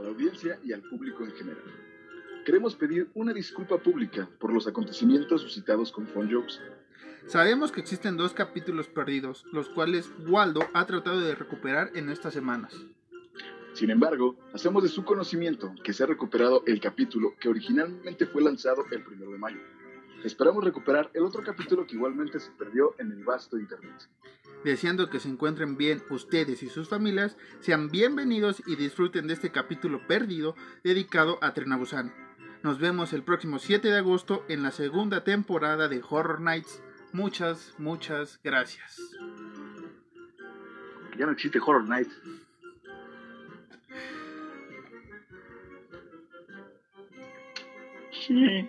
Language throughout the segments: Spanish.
a la audiencia y al público en general. Queremos pedir una disculpa pública por los acontecimientos suscitados con Phone Jokes. Sabemos que existen dos capítulos perdidos, los cuales Waldo ha tratado de recuperar en estas semanas. Sin embargo, hacemos de su conocimiento que se ha recuperado el capítulo que originalmente fue lanzado el 1 de mayo. Esperamos recuperar el otro capítulo que igualmente se perdió en el vasto internet. Deseando que se encuentren bien ustedes y sus familias, sean bienvenidos y disfruten de este capítulo perdido dedicado a Trenabusan. Nos vemos el próximo 7 de agosto en la segunda temporada de Horror Nights. Muchas, muchas gracias. Ya no existe Horror Nights. Sí.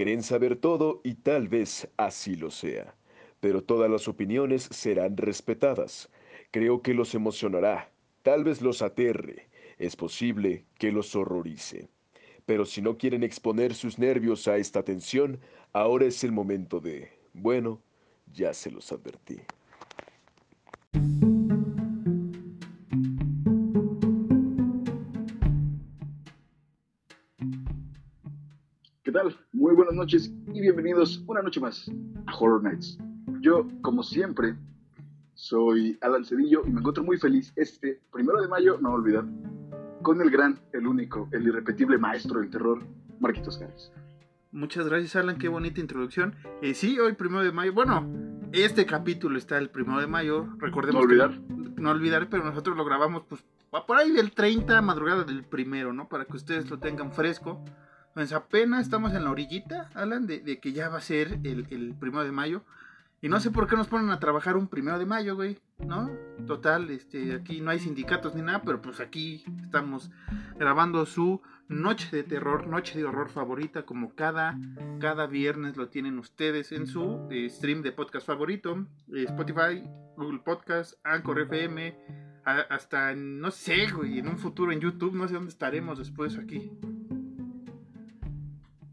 Creen saber todo y tal vez así lo sea. Pero todas las opiniones serán respetadas. Creo que los emocionará, tal vez los aterre, es posible que los horrorice. Pero si no quieren exponer sus nervios a esta tensión, ahora es el momento de... Bueno, ya se los advertí. ¿Qué tal? Muy buenas noches y bienvenidos una noche más a Horror Nights. Yo, como siempre, soy Alan Cedillo y me encuentro muy feliz este primero de mayo, no olvidar, con el gran, el único, el irrepetible maestro del terror, Marquitos Gares. Muchas gracias, Alan. Qué bonita introducción. Eh, sí, hoy, primero de mayo. Bueno, este capítulo está el primero de mayo. Recordemos. No olvidar. Que, no olvidar, pero nosotros lo grabamos, pues, por ahí del 30, madrugada del primero, ¿no? Para que ustedes lo tengan fresco. Pues apenas estamos en la orillita, Alan, de, que ya va a ser el, el primero de mayo. Y no sé por qué nos ponen a trabajar un primero de mayo, güey, ¿no? Total, este, aquí no hay sindicatos ni nada, pero pues aquí estamos grabando su noche de terror, noche de horror favorita, como cada, cada viernes lo tienen ustedes en su eh, stream de podcast favorito, eh, Spotify, Google Podcast, Anchor FM, a, hasta, no sé, güey, en un futuro en YouTube, no sé dónde estaremos después aquí.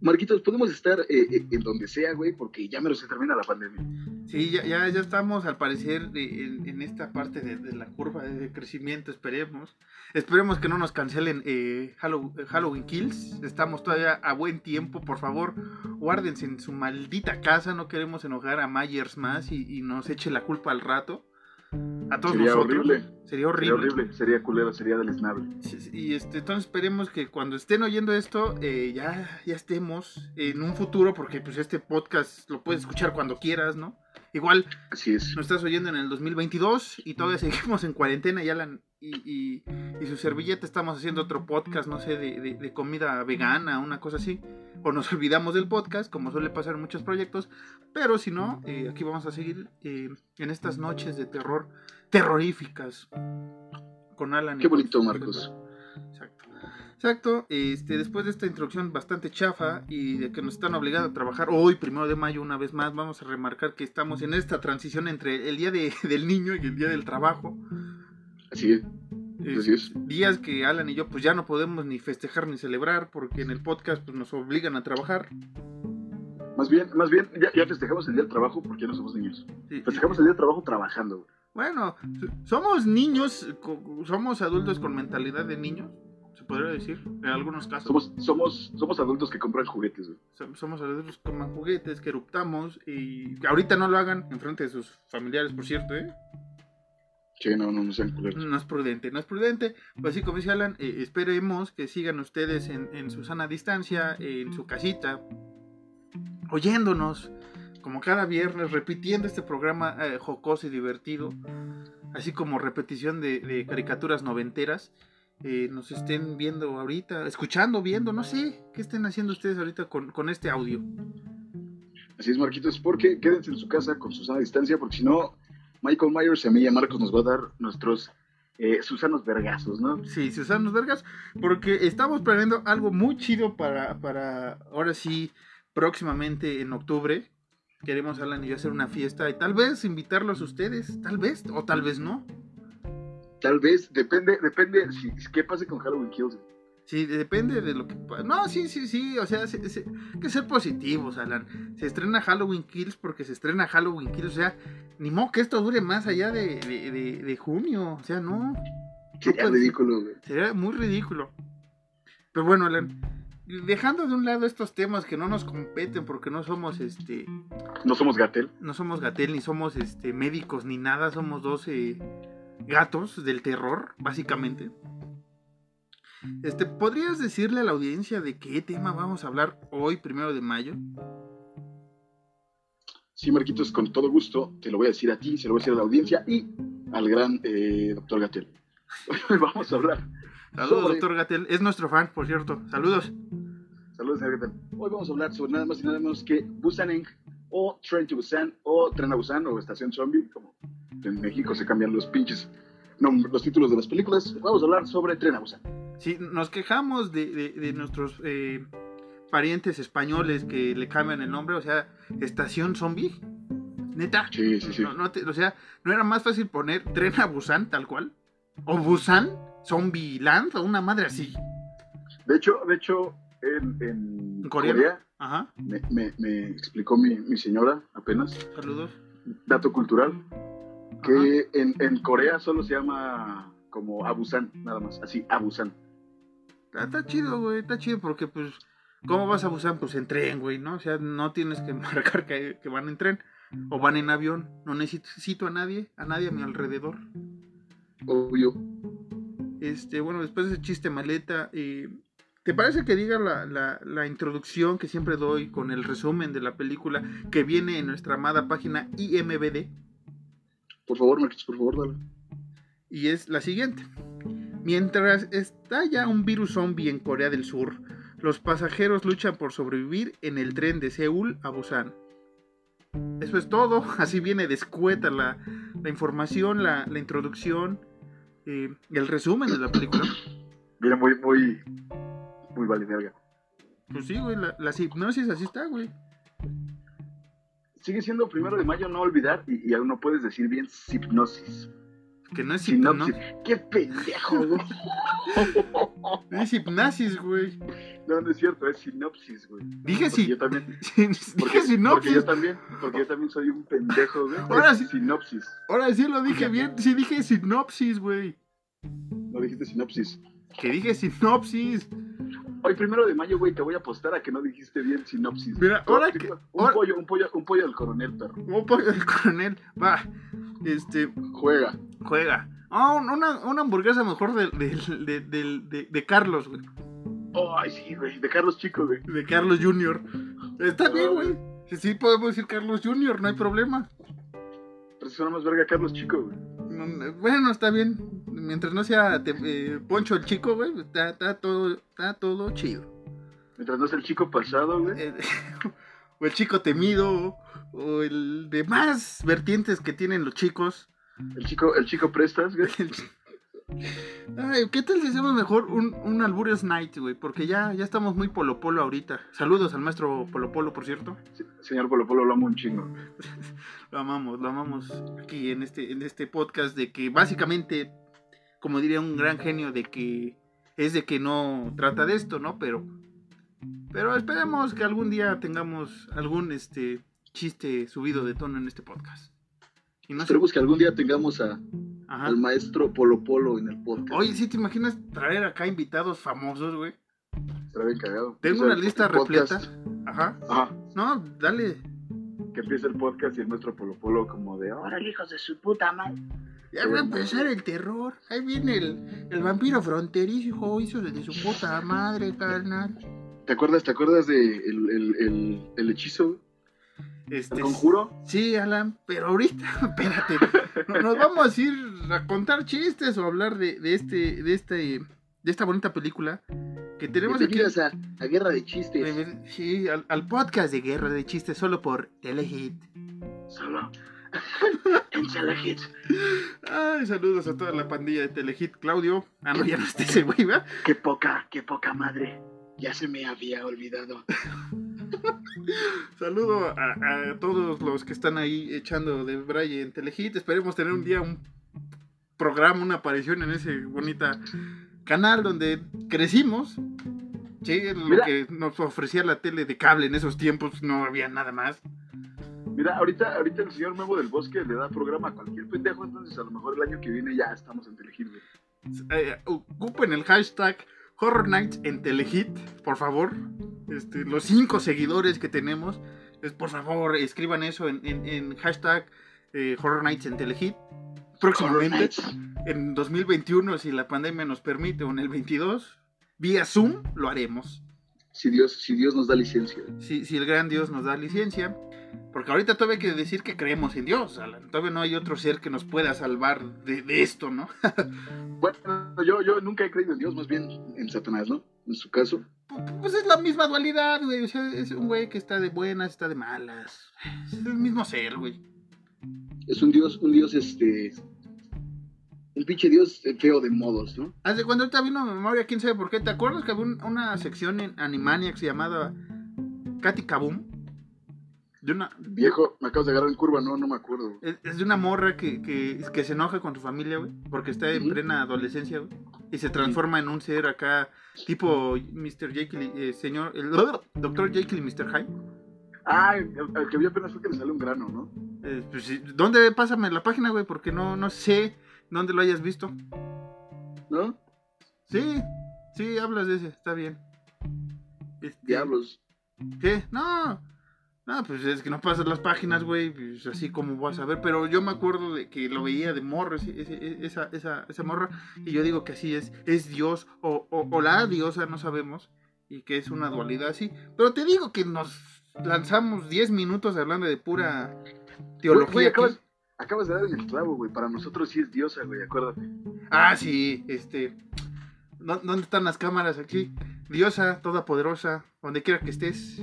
Marquitos, podemos estar eh, en donde sea, güey, porque ya me lo se termina la pandemia. Sí, ya, ya, ya estamos al parecer en, en, esta parte de, de, la curva de crecimiento, esperemos. Esperemos que no nos cancelen eh, Halloween, Halloween, Kills. Estamos todavía a buen tiempo, por favor, guárdense en su maldita casa, no queremos enojar a Myers más y, y nos eche la culpa al rato. A todos sería nosotros. Horrible. Sería horrible. Sería horrible, sería culero, sería deleznable. Y este, entonces esperemos que cuando estén oyendo esto, eh, ya, ya estemos en un futuro, porque pues este podcast lo puedes escuchar cuando quieras, ¿no? Igual, Así es. nos estás oyendo en el 2022 y todavía seguimos en cuarentena y, Alan, y, y, y, su servilleta estamos haciendo otro podcast, no sé, de, de, de, comida vegana, una cosa así. O nos olvidamos del podcast, como suele pasar en muchos proyectos. Pero si no, eh, aquí vamos a seguir eh, en estas noches de terror terroríficas con Alan. Qué bonito, Marcos. Exacto. Exacto, este, después de esta introducción bastante chafa y de que nos están obligando a trabajar hoy, primero de mayo, una vez más, vamos a remarcar que estamos en esta transición entre el día de, del niño y el día del trabajo. Así es. Así es. Días que Alan y yo pues ya no podemos ni festejar ni celebrar porque en el podcast pues nos obligan a trabajar. Más bien, más bien, ya, ya festejamos el día del trabajo porque ya no somos niños. Sí, festejamos sí. el día del trabajo trabajando. Bueno, somos niños, somos adultos con mentalidad de niños, se podría decir, en algunos casos. Somos, somos, somos adultos que compran juguetes, güey. Somos adultos que compran juguetes, que eruptamos y que ahorita no lo hagan en frente de sus familiares, por cierto, ¿eh? Sí, no, no, no sean culeros. No es prudente, no es prudente. Pues así como dice Alan, eh, esperemos que sigan ustedes en, en su sana distancia, en su casita, oyéndonos como cada viernes, repitiendo este programa eh, jocoso y divertido, así como repetición de, de caricaturas noventeras. Eh, nos estén viendo ahorita, escuchando, viendo, no sé, qué estén haciendo ustedes ahorita con, con este audio. Así es, Marquitos, porque quédense en su casa con su sana distancia, porque si no, Michael Myers y a mí y a Marcos nos va a dar nuestros eh, Susanos Vergazos, ¿no? Sí, Susanos Vergas, porque estamos planeando algo muy chido para, para ahora sí, próximamente en octubre. Queremos, Alan y yo, hacer una fiesta y tal vez invitarlos a ustedes, tal vez, o tal vez no. Tal vez, depende, depende, si, qué pase con Halloween Kills. Sí, depende de lo que... No, sí, sí, sí, o sea, sí, hay que ser positivos, Alan. Se estrena Halloween Kills porque se estrena Halloween Kills, o sea, ni modo que esto dure más allá de, de, de, de junio, o sea, no. Sería ridículo, güey. Sería muy ridículo. Pero bueno, Alan, dejando de un lado estos temas que no nos competen porque no somos, este, No somos Gatel. no somos Gatel ni somos, este, médicos ni nada, somos dos gatos del terror, básicamente. Este, ¿podrías decirle a la audiencia de qué tema vamos a hablar hoy, primero de mayo? Sí, Marquitos, con todo gusto, te lo voy a decir a ti, se lo voy a decir a la audiencia y al gran eh, doctor Gatel. Hoy vamos a hablar. Saludos, sobre- doctor Gatel. Es nuestro fan, por cierto. Saludos. Saludos, señor Gatel. Hoy vamos a hablar sobre nada más y nada menos que Busan o Train to Busan o Tren a Busan o Estación Zombie, como en México se cambian los pinches los títulos de las películas. Vamos a hablar sobre Tren a Busan. Sí, nos quejamos de, de- de nuestros eh, parientes españoles que le cambian el nombre, o sea, Estación Zombie. Neta. Sí, sí, sí. No, no te- o sea, ¿no era más fácil poner Tren a Busan tal cual? ¿O Busan? ¿Zombie Land? ¿O una madre así? De hecho, de hecho, en, en. Corea Ajá. me, me- me explicó mi, mi señora apenas, Saludos. dato cultural, que en, en Corea solo se llama como Abusan, nada más, así, Abusan. Está, está chido, güey, está chido porque, pues, ¿cómo vas a Busan? Pues en tren, güey, ¿no? O sea, no tienes que marcar que, que van en tren o van en avión. No necesito a nadie, a nadie a mi alrededor. Obvio. Este, bueno, después de ese chiste maleta, eh, ¿te parece que diga la, la- la introducción que siempre doy con el resumen de la película que viene en nuestra amada página IMBD? Por favor, Marquitos, por favor, dale. Y es la siguiente. Mientras estalla un virus zombie en Corea del Sur, los pasajeros luchan por sobrevivir en el tren de Seúl a Busan. Eso es todo, así viene descueta la, la información, la, la introducción, eh, el resumen de la película. Viene muy, muy, muy vale verga. Pues sí, güey, la, las hipnosis así está, güey. Sigue siendo primero de mayo, no olvidar, y, y aún no puedes decir bien hipnosis. Que no es Sinopsis. hipnosis. ¡Qué pendejo, güey! Es hipnosis, güey. No, no es cierto, es sinopsis, güey. Dije sí. yo también, Dije porque, porque sinopsis. yo también, porque yo también soy un pendejo, güey. Ahora sí. Sinopsis. Ahora sí lo dije bien. Sí dije sinopsis, güey. No dijiste sinopsis. Que dije sinopsis. Hoy primero de mayo, güey, te voy a apostar a que no dijiste bien sinopsis. Mira, ahora que- Un ahora- pollo, un pollo, un pollo del coronel, perro. Un pollo del coronel. Va. Este. Juega. Juega. Ah, un- una, una hamburguesa mejor de, de, de, de- Carlos, güey. Ay, sí, güey. De Carlos Chico, güey. De Carlos Jr. Está bien, güey. Sí, sí, podemos decir Carlos Jr., no hay problema. Pero si suena más verga Carlos Chico, güey. No, no, Bueno, está bien. Mientras no sea te- eh, Poncho el chico, güey, está, está todo, está todo chido. Mientras no sea el chico pasado, güey. O el chico temido, o el demás vertientes que tienen los chicos. El chico, el chico prestas, güey. Ay, ¿qué tal si hacemos mejor un, un Alburious Night, güey? Porque ya, ya estamos muy polo polo ahorita. Saludos al maestro Polo Polo, por cierto. Sí, Señor Polo Polo, lo amo un chingo. Lo amamos, lo amamos aquí en este, en este podcast de que básicamente, como diría un gran genio, de que es de que no trata de esto, ¿no? Pero, pero esperemos que algún día tengamos algún este chiste subido de tono en este podcast. Y no sé, Esperemos que algún día tengamos a, ajá. al maestro Polo Polo en el podcast. Oye, ¿sí te imaginas traer acá invitados famosos, güey? Estará bien cagado. Tengo una lista podcast- repleta. Ajá. Ajá. No, dale. Que empiece el podcast y el maestro Polo Polo como de, órale, hijos de su puta madre. Ya va a empezar el terror. Ahí viene el, el vampiro fronterizo, hijo de su puta madre, carnal. ¿Te acuerdas, te acuerdas de el, el, el, el hechizo? Este, ¿El conjuro? Sí, Alan, pero ahorita, espérate. no- Nos vamos a ir a contar chistes o a hablar de, de este, de este, de esta bonita película que tenemos aquí. A, a Guerra de Chistes. Sí, al, al podcast de Guerra de Chistes solo por Telehit. Solo en Telehit. Ay, saludos a toda la pandilla de Telehit. Claudio. Ah, no, ya no está ese güey, ¿verdad? Qué poca, qué poca madre. Ya se me había olvidado. Saludo a, a todos los que están ahí echando de braille en Telehit. Esperemos tener un día un programa, una aparición en ese bonita canal donde crecimos. Sí, lo Mira. que nos ofrecía la tele de cable en esos tiempos, no había nada más. Mira, ahorita, ahorita el señor Memo del Bosque le da programa a cualquier pendejo, entonces a lo mejor el año que viene ya estamos en Telehit. Eh, ocupen el hashtag Horror Nights en Telehit, por favor. Este, los cinco seguidores que tenemos, es, por favor, escriban eso en, en- en hashtag eh, Horror Nights en Telehit. Próximamente, en 2021, si la pandemia nos permite, o en el 22, vía Zoom, lo haremos. Si Dios, si Dios nos da licencia. Si, si el gran Dios nos da licencia. Porque ahorita todavía hay que decir que creemos en Dios, Alan. Todavía no hay otro ser que nos pueda salvar de, de esto, ¿no? Bueno, yo, yo nunca he creído en Dios, más bien en Satanás, ¿no? En su caso. Pues es la misma dualidad, güey. O sea, es un güey que está de buenas, está de malas. Es el mismo ser, güey. Es un Dios, un Dios, este. Un pinche Dios feo de modos, ¿no? Hace cuando ahorita vino a mi memoria, quién sabe por qué. ¿Te acuerdas que había un- una sección en Animaniacs llamada Katy Kaboom? De una, Viejo, me acabas de agarrar en curva, no, no me acuerdo. güey. es, es de una morra que, que, que se enoja con su familia, güey. Porque está en plena adolescencia, güey. Y se transforma en un ser acá, tipo Mr. Jekyll, eh, señor, el Dr. Jekyll y Mr. Hyde. Ah, el, el que vi apenas fue que le salió un grano, ¿no? Eh, pues, sí, ¿Dónde? Pásame la página, güey, porque no, no sé dónde lo hayas visto. ¿No? Sí, sí, hablas de ese, está bien. Este, Diablos. ¿Qué? No, no, pues es que no pasas las páginas, güey, pues así como vas a ver, pero yo me acuerdo de que lo veía de morro, ese- ese- esa, esa, esa morra, y yo digo que así es, es Dios, o, o, o la diosa, no sabemos, y que es una dualidad así, pero te digo que nos lanzamos 10 minutos hablando de pura teología. Aquí. acabas, acabas de dar en el clavo, güey. Para nosotros sí es diosa, güey, acuérdate. Ah, sí, este. ¿dó- ¿Dónde están las cámaras aquí? Diosa, todopoderosa, donde quiera que estés,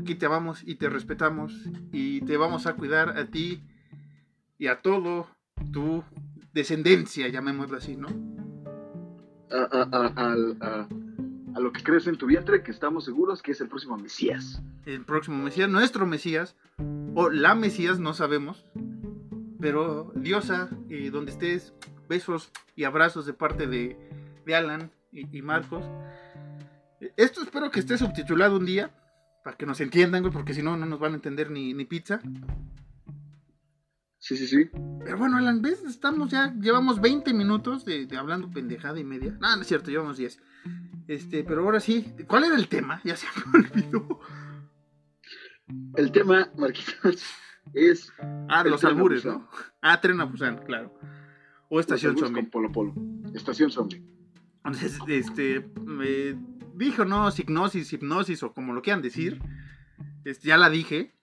aquí te amamos y te respetamos y te vamos a cuidar a ti y a todo tu descendencia, llamémoslo así, ¿no? A, a, lo que crees en tu vientre, que estamos seguros que es el próximo Mesías. El próximo Mesías, nuestro Mesías, o la Mesías, no sabemos, pero Diosa, eh, donde estés, besos y abrazos de parte de, de Alan y, y Marcos. Esto espero que esté subtitulado un día, para que nos entiendan, güey, porque si no, no nos van a entender ni, ni pizza. Sí, sí, sí. Pero bueno, Alan, ¿ves? Estamos ya, llevamos 20 minutos de, de hablando pendejada y media. No, no es cierto, llevamos 10. Este, pero ahora sí, ¿cuál era el tema? Ya se me olvidó. El tema, Marquitos, es Ah, los albures. ¿no? Ah, Tren a Busan, claro. O Estación Zombie. con Polo Polo. Estación Zombie. Entonces, este, me dijo, no, signosis, hipnosis o como lo quieran decir. Este, ya la dije.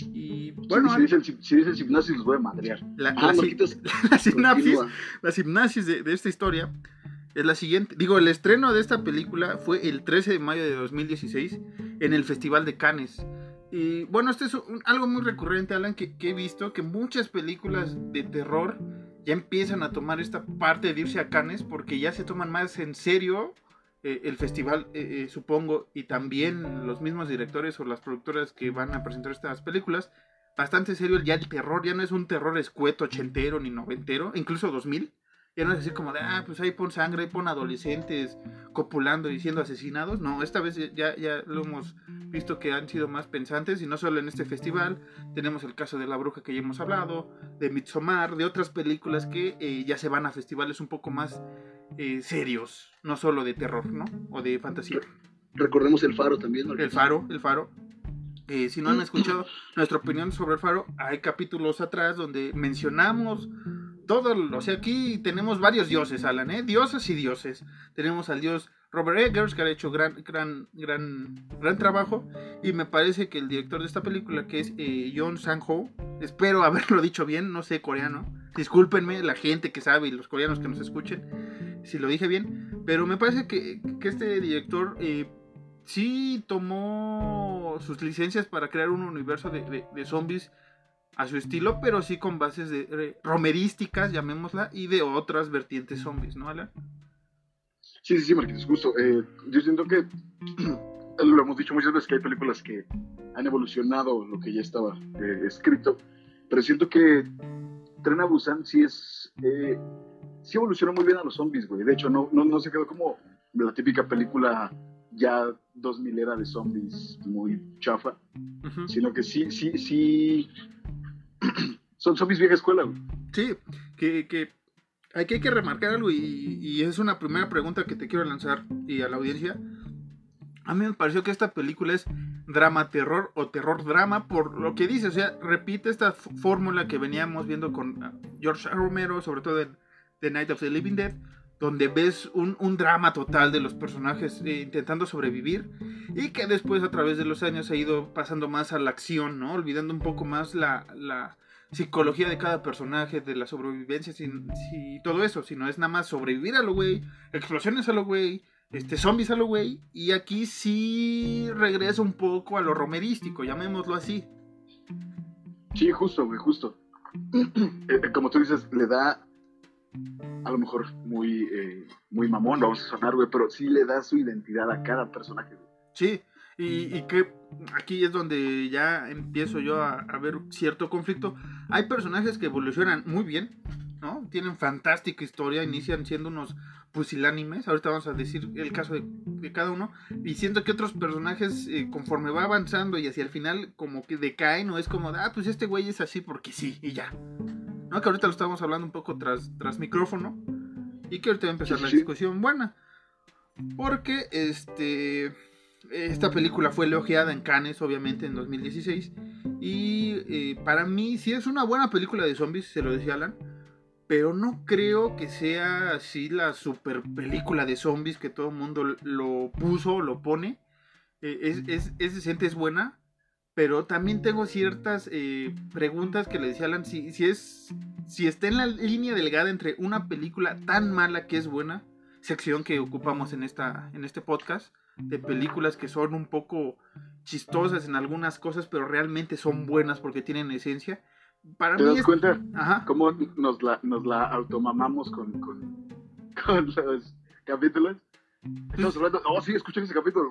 Y bueno, si, dicen, si dicen hipnosis, los voy a madrear. la, Ah, la si- Marquitos, la sinapsis, continúa. la sinapsis de, de esta historia es la siguiente. Digo, el estreno de esta película fue el 13 de mayo de 2016 en el Festival de Cannes. Y bueno, esto es un- algo muy recurrente, Alan, que, que he visto que muchas películas de terror ya empiezan a tomar esta parte de irse a Cannes porque ya se toman más en serio eh, el festival, eh, eh, supongo, y también los mismos directores o las productoras que van a presentar estas películas. Bastante serio ya el terror, ya no es un terror escueto, ochentero ni noventero, incluso 2000. Ya no es así como de, ah, pues ahí pon sangre, ahí pon adolescentes copulando y siendo asesinados. No, esta vez ya, ya lo hemos visto que han sido más pensantes y no solo en este festival. Tenemos el caso de La Bruja que ya hemos hablado, de Midsommar, de otras películas que eh, ya se van a festivales un poco más eh, serios, no solo de terror, ¿no? O de fantasía. Recordemos el faro también, El Marquitos. Faro, el Faro. Eh, si no han escuchado nuestra opinión sobre el Faro, hay capítulos atrás donde mencionamos todo, o sea, aquí tenemos varios dioses, Alan, ¿eh? Dioses y dioses. Tenemos al dios Robert Eggers, que ha hecho gran, gran, gran, gran trabajo. Y me parece que el director de esta película, que es eh, John Sang-ho, espero haberlo dicho bien, no sé coreano. Discúlpenme, la gente que sabe y los coreanos que nos escuchen, si lo dije bien. Pero me parece que, este director eh, sí tomó sus licencias para crear un universo de- de zombies a su estilo, pero sí con bases de romerísticas, llamémosla, y de otras vertientes zombies, ¿no, Alan? Sí, sí, sí, Marquitos, justo. Eh, yo siento que lo hemos dicho muchas veces que hay películas que han evolucionado lo que ya estaba eh, escrito, pero siento que Tren a Busan sí es. Eh, sí evolucionó muy bien a los zombies, güey. De hecho, no, no, no se quedó como la típica película ya 2000 era de zombies muy chafa, sino que sí, sí, sí. Son zombies vieja escuela, güey. Sí, que, que aquí hay que remarcar algo y, y es una primera pregunta que te quiero lanzar y a la audiencia. A mí me pareció que esta película es drama terror o terror drama por lo que dice, o sea, repite esta fórmula que veníamos viendo con ah, George. Romero, sobre todo en The Night of the Living Dead, donde ves un, drama total de los personajes eh, intentando sobrevivir y que después a través de los años ha ido pasando más a la acción, ¿no? Olvidando un poco más la, psicología de cada personaje, de la sobrevivencia si todo eso, sino es nada más sobrevivir a lo güey, explosiones a lo güey, este, zombies a lo güey, y aquí sí regresa un poco a lo romerístico, llamémoslo así. Sí, justo, güey, justo. Eh, eh, como tú dices, le da a lo mejor muy, eh, muy mamón, vamos a sonar, güey, pero sí le da su identidad a cada personaje. Sí, y, que aquí es donde ya empiezo yo a, ver cierto conflicto. Hay personajes que evolucionan muy bien, ¿no? Tienen fantástica historia, inician siendo unos pusilánimes. Ahorita vamos a decir el caso de, de cada uno. Y siento que otros personajes, eh, conforme va avanzando y hacia el final, como que decaen, o es como, ah, pues este güey es así porque sí, y ya. ¿No? Que ahorita lo estamos hablando un poco tras, tras micrófono. Y que ahorita va a empezar Sí, la sí. discusión buena. Porque este. Esta película fue elogiada en Cannes, obviamente, en 2016. Y eh, para mí, sí es una buena película de zombies, se lo decía Alan. Pero no creo que sea así la super película de zombies que todo el mundo lo puso, lo pone. Eh, es, es, es decente, es buena. Pero también tengo ciertas eh, preguntas que le decía Alan. Si, si, es, si está en la línea delgada entre una película tan mala que es buena, sección que ocupamos en, esta, en este podcast, de películas que son un poco chistosas en algunas cosas, pero realmente son buenas porque tienen esencia. Para ¿Te mí das es... cuenta Ajá. cómo nos la, nos la automamamos con, con, con los capítulos? Estamos hablando, oh sí, escuchen ese capítulo.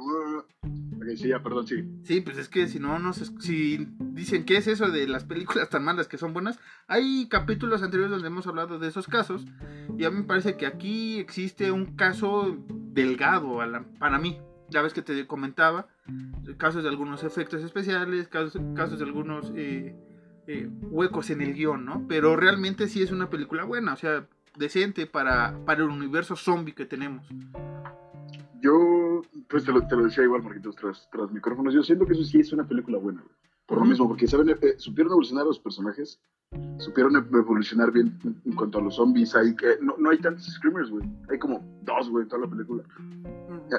Ok, sí, ya, perdón, sí. Sí, pues es que si no nos si dicen qué es eso de las películas tan malas que son buenas, hay capítulos anteriores donde hemos hablado de esos casos y a mí me parece que aquí existe un caso delgado a la- para mí. Ya ves que te comentaba casos de algunos efectos especiales, casos, casos de algunos eh, eh, huecos en el guion, ¿no? Pero realmente sí es una película buena, o sea, decente para, para el universo zombie que tenemos. Yo, pues te lo, te lo decía igual, Marquitos, tras, tras micrófonos. Yo siento que eso sí es una película buena, güey. Por lo mismo, porque saben, eh, supieron evolucionar los personajes, supieron e- evolucionar bien en- cuanto a los zombies. Hay que, no, no hay tantos screamers, güey. Hay como dos, güey, en toda la película.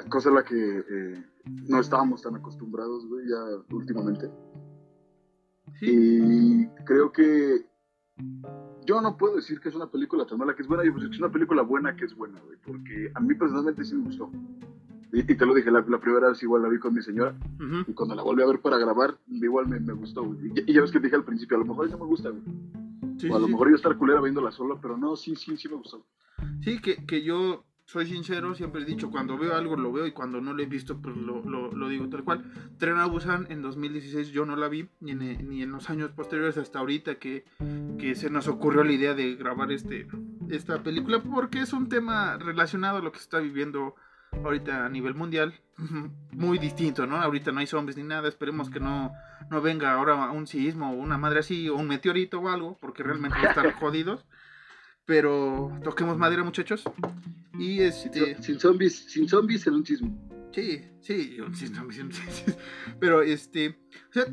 Cosa a la que eh, no estábamos tan acostumbrados, güey, ya últimamente. Sí, Y creo que yo no puedo decir que es una película tan mala que es buena, yo pues es una película buena que es buena, güey, porque a mí personalmente sí me gustó. Y, y te lo dije, la, la primera vez igual la vi con mi señora, ujú. y cuando la volví a ver para grabar, igual me, me gustó, güey. Y, y ya ves que te dije al principio, a lo mejor no me gusta, güey. Sí, o a sí, lo sí. mejor iba a estar culera viéndola sola, pero no, sí, sí, sí me gustó. Sí, que, que yo soy sincero, siempre he dicho, cuando veo algo lo veo y cuando no lo he visto, pues lo, lo, lo digo tal cual. Tren a Busan en 2016 yo no la vi, ni en, ni en los años posteriores hasta ahorita que, que se nos ocurrió la idea de grabar este, esta película, porque es un tema relacionado a lo que se está viviendo ahorita a nivel mundial, muy distinto, ¿no? Ahorita no hay zombies ni nada, esperemos que no, no venga ahora un sismo o una madre así, o un meteorito o algo, porque realmente van a estar jodidos. Pero toquemos madera, muchachos. Y este. Sin, sin zombies, sin zombies en un chisme. Sí, sí, un sí, sí, sí. pero este, o sea,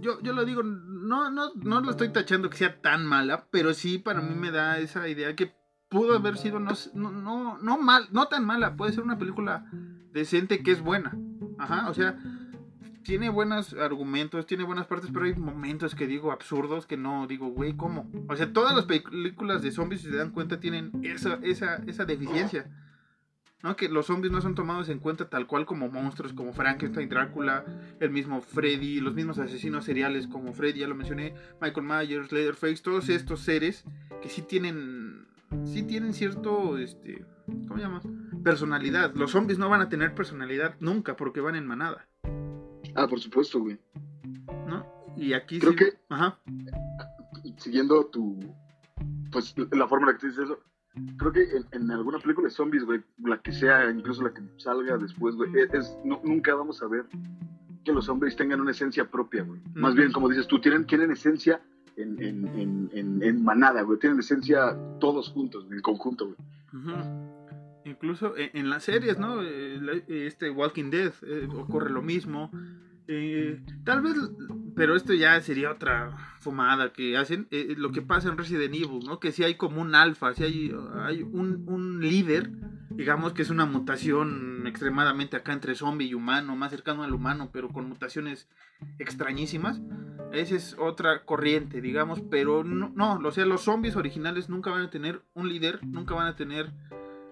yo, yo lo digo, no, no, no lo estoy tachando que sea tan mala, pero sí para mí me da esa idea que pudo haber sido no, no, no mal, no tan mala, puede ser una película decente que es buena, ajá, o sea, tiene buenos argumentos, tiene buenas partes, pero hay momentos que digo absurdos que no digo, güey, ¿cómo? O sea, todas las películas de zombies, si se dan cuenta, tienen esa, esa, esa deficiencia. ¿no? Que los zombies no son tomados en cuenta tal cual como monstruos como Frankenstein, Drácula, el mismo Freddy, los mismos asesinos seriales como Freddy, ya lo mencioné, Michael Myers, Leatherface, todos estos seres que sí tienen sí tienen cierto este, ¿cómo se llama? personalidad. Los zombies no van a tener personalidad nunca porque van en manada. Ah, por supuesto, güey. ¿No? Y aquí Creo sí- que- ajá. Siguiendo tu. Pues la forma en la que te dices eso. Creo que en, en alguna película de zombies, güey, la que sea, incluso la que salga después, güey, es, es- no- nunca vamos a ver que los zombies tengan una esencia propia, güey. Más bien, como dices tú, tienen, tienen esencia en, en, en, en, manada, güey. Tienen esencia todos juntos, en conjunto. Incluso en, en las series, ¿no? Eh, Este Walking Dead eh, ocurre lo mismo. Eh, tal vez, pero esto ya sería otra fumada que hacen. lo que pasa en Resident Evil, ¿no? Que si hay como un alfa, si hay, hay un, un líder, digamos que es una mutación extremadamente acá entre zombie y humano, más cercano al humano, pero con mutaciones extrañísimas. Esa es otra corriente, digamos, pero no, no, o sea, los zombies originales nunca van a tener un líder, nunca van a tener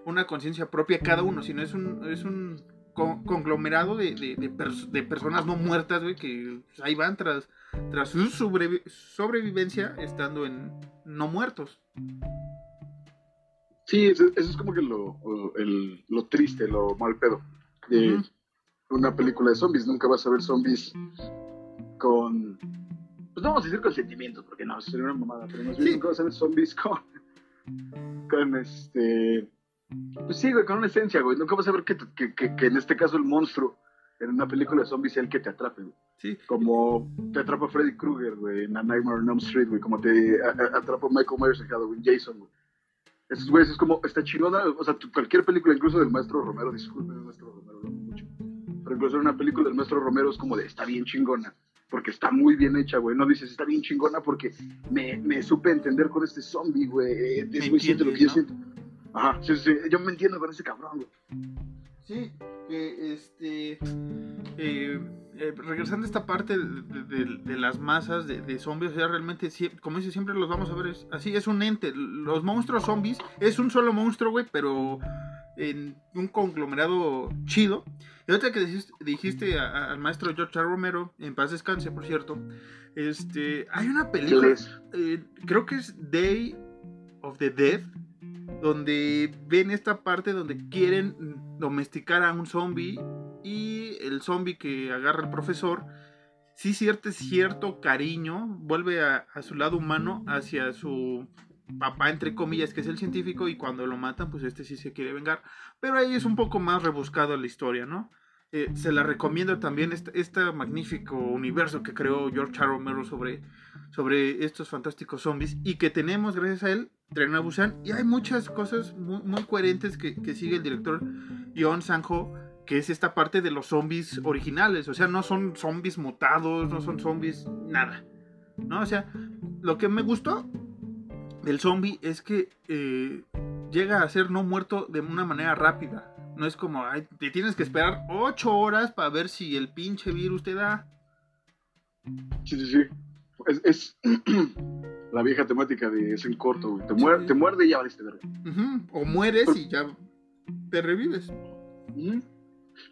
una conciencia propia cada uno, sino es un, es un co- conglomerado de, de, de pers- de personas no muertas, güey, que ahí van tras, tras su sobrevi- sobrevivencia estando en no muertos. Sí, eso, eso es como que lo, el- lo triste, lo mal pedo. De Ujú. una película de zombies, nunca vas a ver zombies con. Pues no vamos a decir con sentimientos, porque no, sería una mamada, pero más bien Sí. nunca vas a ver zombies con. con este. Pues sí, güey, con una esencia, güey. Nunca vas a ver que, que, que, que en este caso el monstruo en una película de zombies el que te atrape, güey. Sí, Como te atrapa Freddy Krueger, güey, en A Nightmare on Elm Street, güey. Como te atrapa Michael Myers en Halloween, Jason, güey. Esos güeyes es como, está chingona, o sea, cualquier película, incluso del maestro Romero, disculpen el maestro Romero, lo amo mucho. Pero incluso una película del maestro Romero es como de, está bien chingona, porque está muy bien hecha, güey. No dices, está bien chingona porque me, me supe entender con este zombie, güey. Eh, Me Ese güey siente lo que yo siento. Ajá, sí, sí, yo me entiendo con ese cabrón, güey. Sí, que este. eh, eh, regresando a esta parte de, de- de- de las masas de, de zombies, o sea, realmente, como dice, siempre los vamos a ver es- así, es un ente. Los monstruos zombies es un solo monstruo, güey, pero en un conglomerado chido. Y ahorita que dijiste, dijiste a- a- al maestro George R. Romero, en paz descanse, por cierto, este, hay una ¿Qué película eh, creo que es Day of the Dead, donde ven esta parte donde quieren domesticar a un zombie el zombie que agarra al profesor sí siente cierto cariño, vuelve a, su lado humano hacia su papá, entre comillas, que es el científico, y cuando lo matan, pues este sí se quiere vengar. Pero ahí es un poco más rebuscado la historia, ¿no? Eh, se la recomiendo también este, este magnífico universo que creó George R. Romero sobre, sobre estos fantásticos zombies y que tenemos gracias a él Tren a Busan y hay muchas cosas muy, coherentes que, que sigue el director Yon Sanjo que es esta parte de los zombies originales o sea no son zombies mutados no son zombies nada no o sea lo que me gustó del zombie es que eh, llega a ser no muerto de una manera rápida no es como ay, te tienes que esperar 8 horas para ver si el pinche virus te da Sí, sí, sí. Es, es la vieja temática de es en corto, güey. Te, muer- Sí. te muerde y ya valiste verga. Ujú, o mueres y ya te revives Ujú.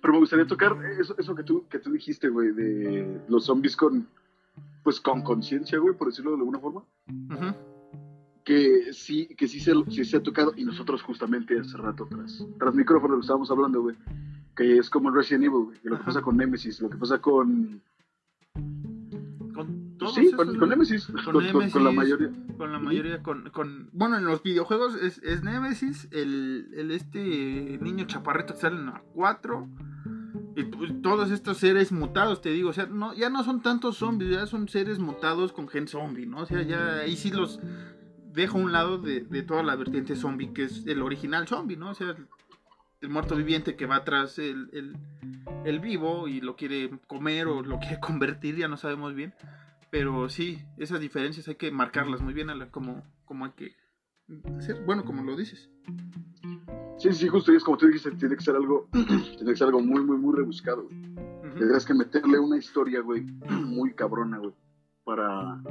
Pero me gustaría tocar eso, eso que, tú, que tú dijiste, güey, de los zombies con, pues, con conciencia, güey, por decirlo de alguna forma. Que sí, que sí se, sí se ha tocado, y nosotros justamente hace rato tras, tras micrófono lo estábamos hablando, güey, que es como en Resident Evil, güey, que lo que pasa con Nemesis, lo que pasa con... Todos sí, esos, con, con Nemesis, con, con- Nemesis. con la mayoría. con la mayoría, con, con- bueno, en los videojuegos es, es Nemesis, el, el este niño chaparrito que sale en la 4, y pues, todos estos seres mutados, te digo, o sea, no, ya no son tantos zombies, ya son seres mutados con gen zombie, ¿no? O sea, ya ahí sí los dejo a un lado de, de toda la vertiente zombie, que es el original zombie, ¿no? O sea, el, el muerto viviente que va tras el, el, el vivo y lo quiere comer o lo quiere convertir, ya no sabemos bien. Pero sí, esas diferencias hay que marcarlas muy bien, Alan, como, como hay que hacer. Bueno, como lo dices. Sí, sí, justo, y es como tú dijiste, tiene que ser algo, tiene que ser algo muy, muy, muy rebuscado, güey. Ujú. Tendrás que meterle una historia, güey, muy cabrona, güey, para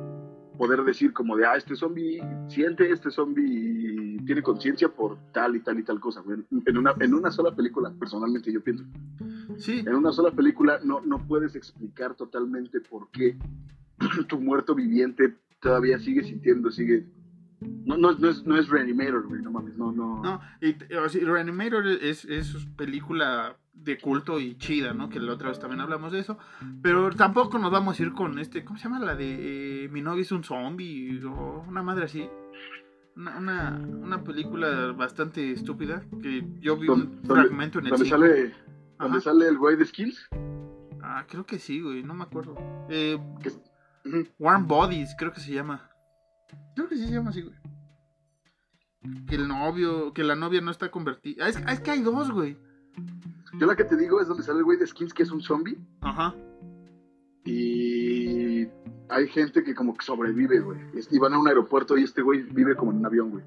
poder decir como de, ah, este zombie siente, este zombie tiene conciencia por tal y tal y tal cosa, güey. En una, en una sola película, personalmente yo pienso. Sí, En una sola película no, no puedes explicar totalmente por qué tu muerto viviente todavía sigue sintiendo, sigue... No, no, no es, no es Reanimator, güey, no mames, no, no. no, y, o sea, Reanimator es, es película de culto y chida, ¿no? Que la otra vez también hablamos de eso. Pero tampoco nos vamos a ir con este, ¿cómo se llama? La de eh, Mi novio es un zombie o una madre así. Una, una, una película bastante estúpida que yo vi un fragmento en el ¿Dónde sale, donde Ajá. sale el güey de Skills? Ah, creo que sí, güey, no me acuerdo. Eh, Warm Bodies, creo que se llama. Creo que sí se llama así, güey. Que el novio, que la novia no está convertida. Ah, es, ah, es que hay dos, güey. Yo la que te digo es donde sale el güey de Skins, que es un zombie. Ajá. Y hay gente que como que sobrevive, güey. Y van a un aeropuerto y este güey vive como en un avión, güey.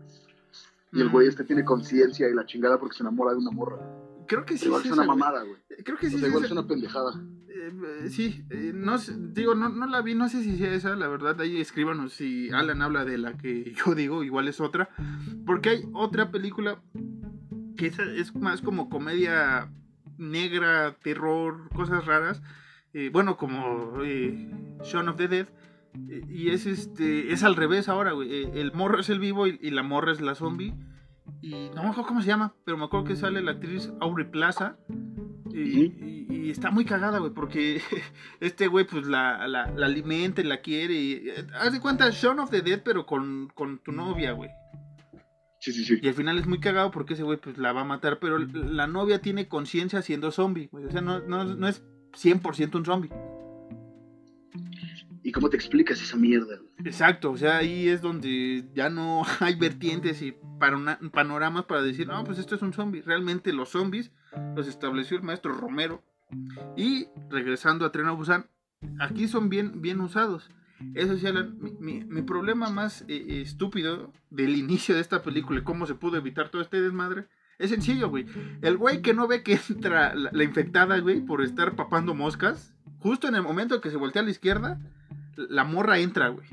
Y el Mm. güey este tiene conciencia y la chingada porque se enamora de una morra. Creo que sí. Igual es es esa, una mamada, güey. Creo que sí. O es sea, igual es esa. una pendejada. Eh, eh, sí, eh, no digo, no, no la vi, no sé si sea esa, la verdad, ahí escríbanos si Alan habla de la que yo digo, igual es otra, porque hay otra película que esa es más como comedia negra, terror, cosas raras, eh, bueno, como eh, Shaun of the Dead, eh, y es este, es al revés ahora, güey, eh, el morro es el vivo y, y la morra es la zombie, y no me acuerdo cómo se llama, pero me acuerdo que sale la actriz Aubrey Plaza, y, Ujú. y- y está muy cagada, güey, porque este güey, pues la, la, la alimenta y la quiere. Y, eh, haz de cuenta, Shaun of the Dead, pero con, con tu novia, güey. Sí, sí, sí. Y al final es muy cagado porque ese güey, pues la va a matar, pero la novia tiene conciencia siendo zombie, güey. O sea, no, no, no es 100% un zombie. ¿Y cómo te explicas esa mierda? Exacto, o sea, ahí es donde ya no hay vertientes y panoramas para decir, no, pues esto es un zombie. Realmente los zombies los estableció el maestro Romero. Y regresando a Tren a Busan, aquí son bien, bien usados. Eso sí, Alan, mi problema más eh, estúpido del inicio de esta película y cómo se pudo evitar todo este desmadre es sencillo, güey. El güey que no ve que entra la, la infectada, güey, por estar papando moscas, justo en el momento que se voltea a la izquierda, la morra entra, güey.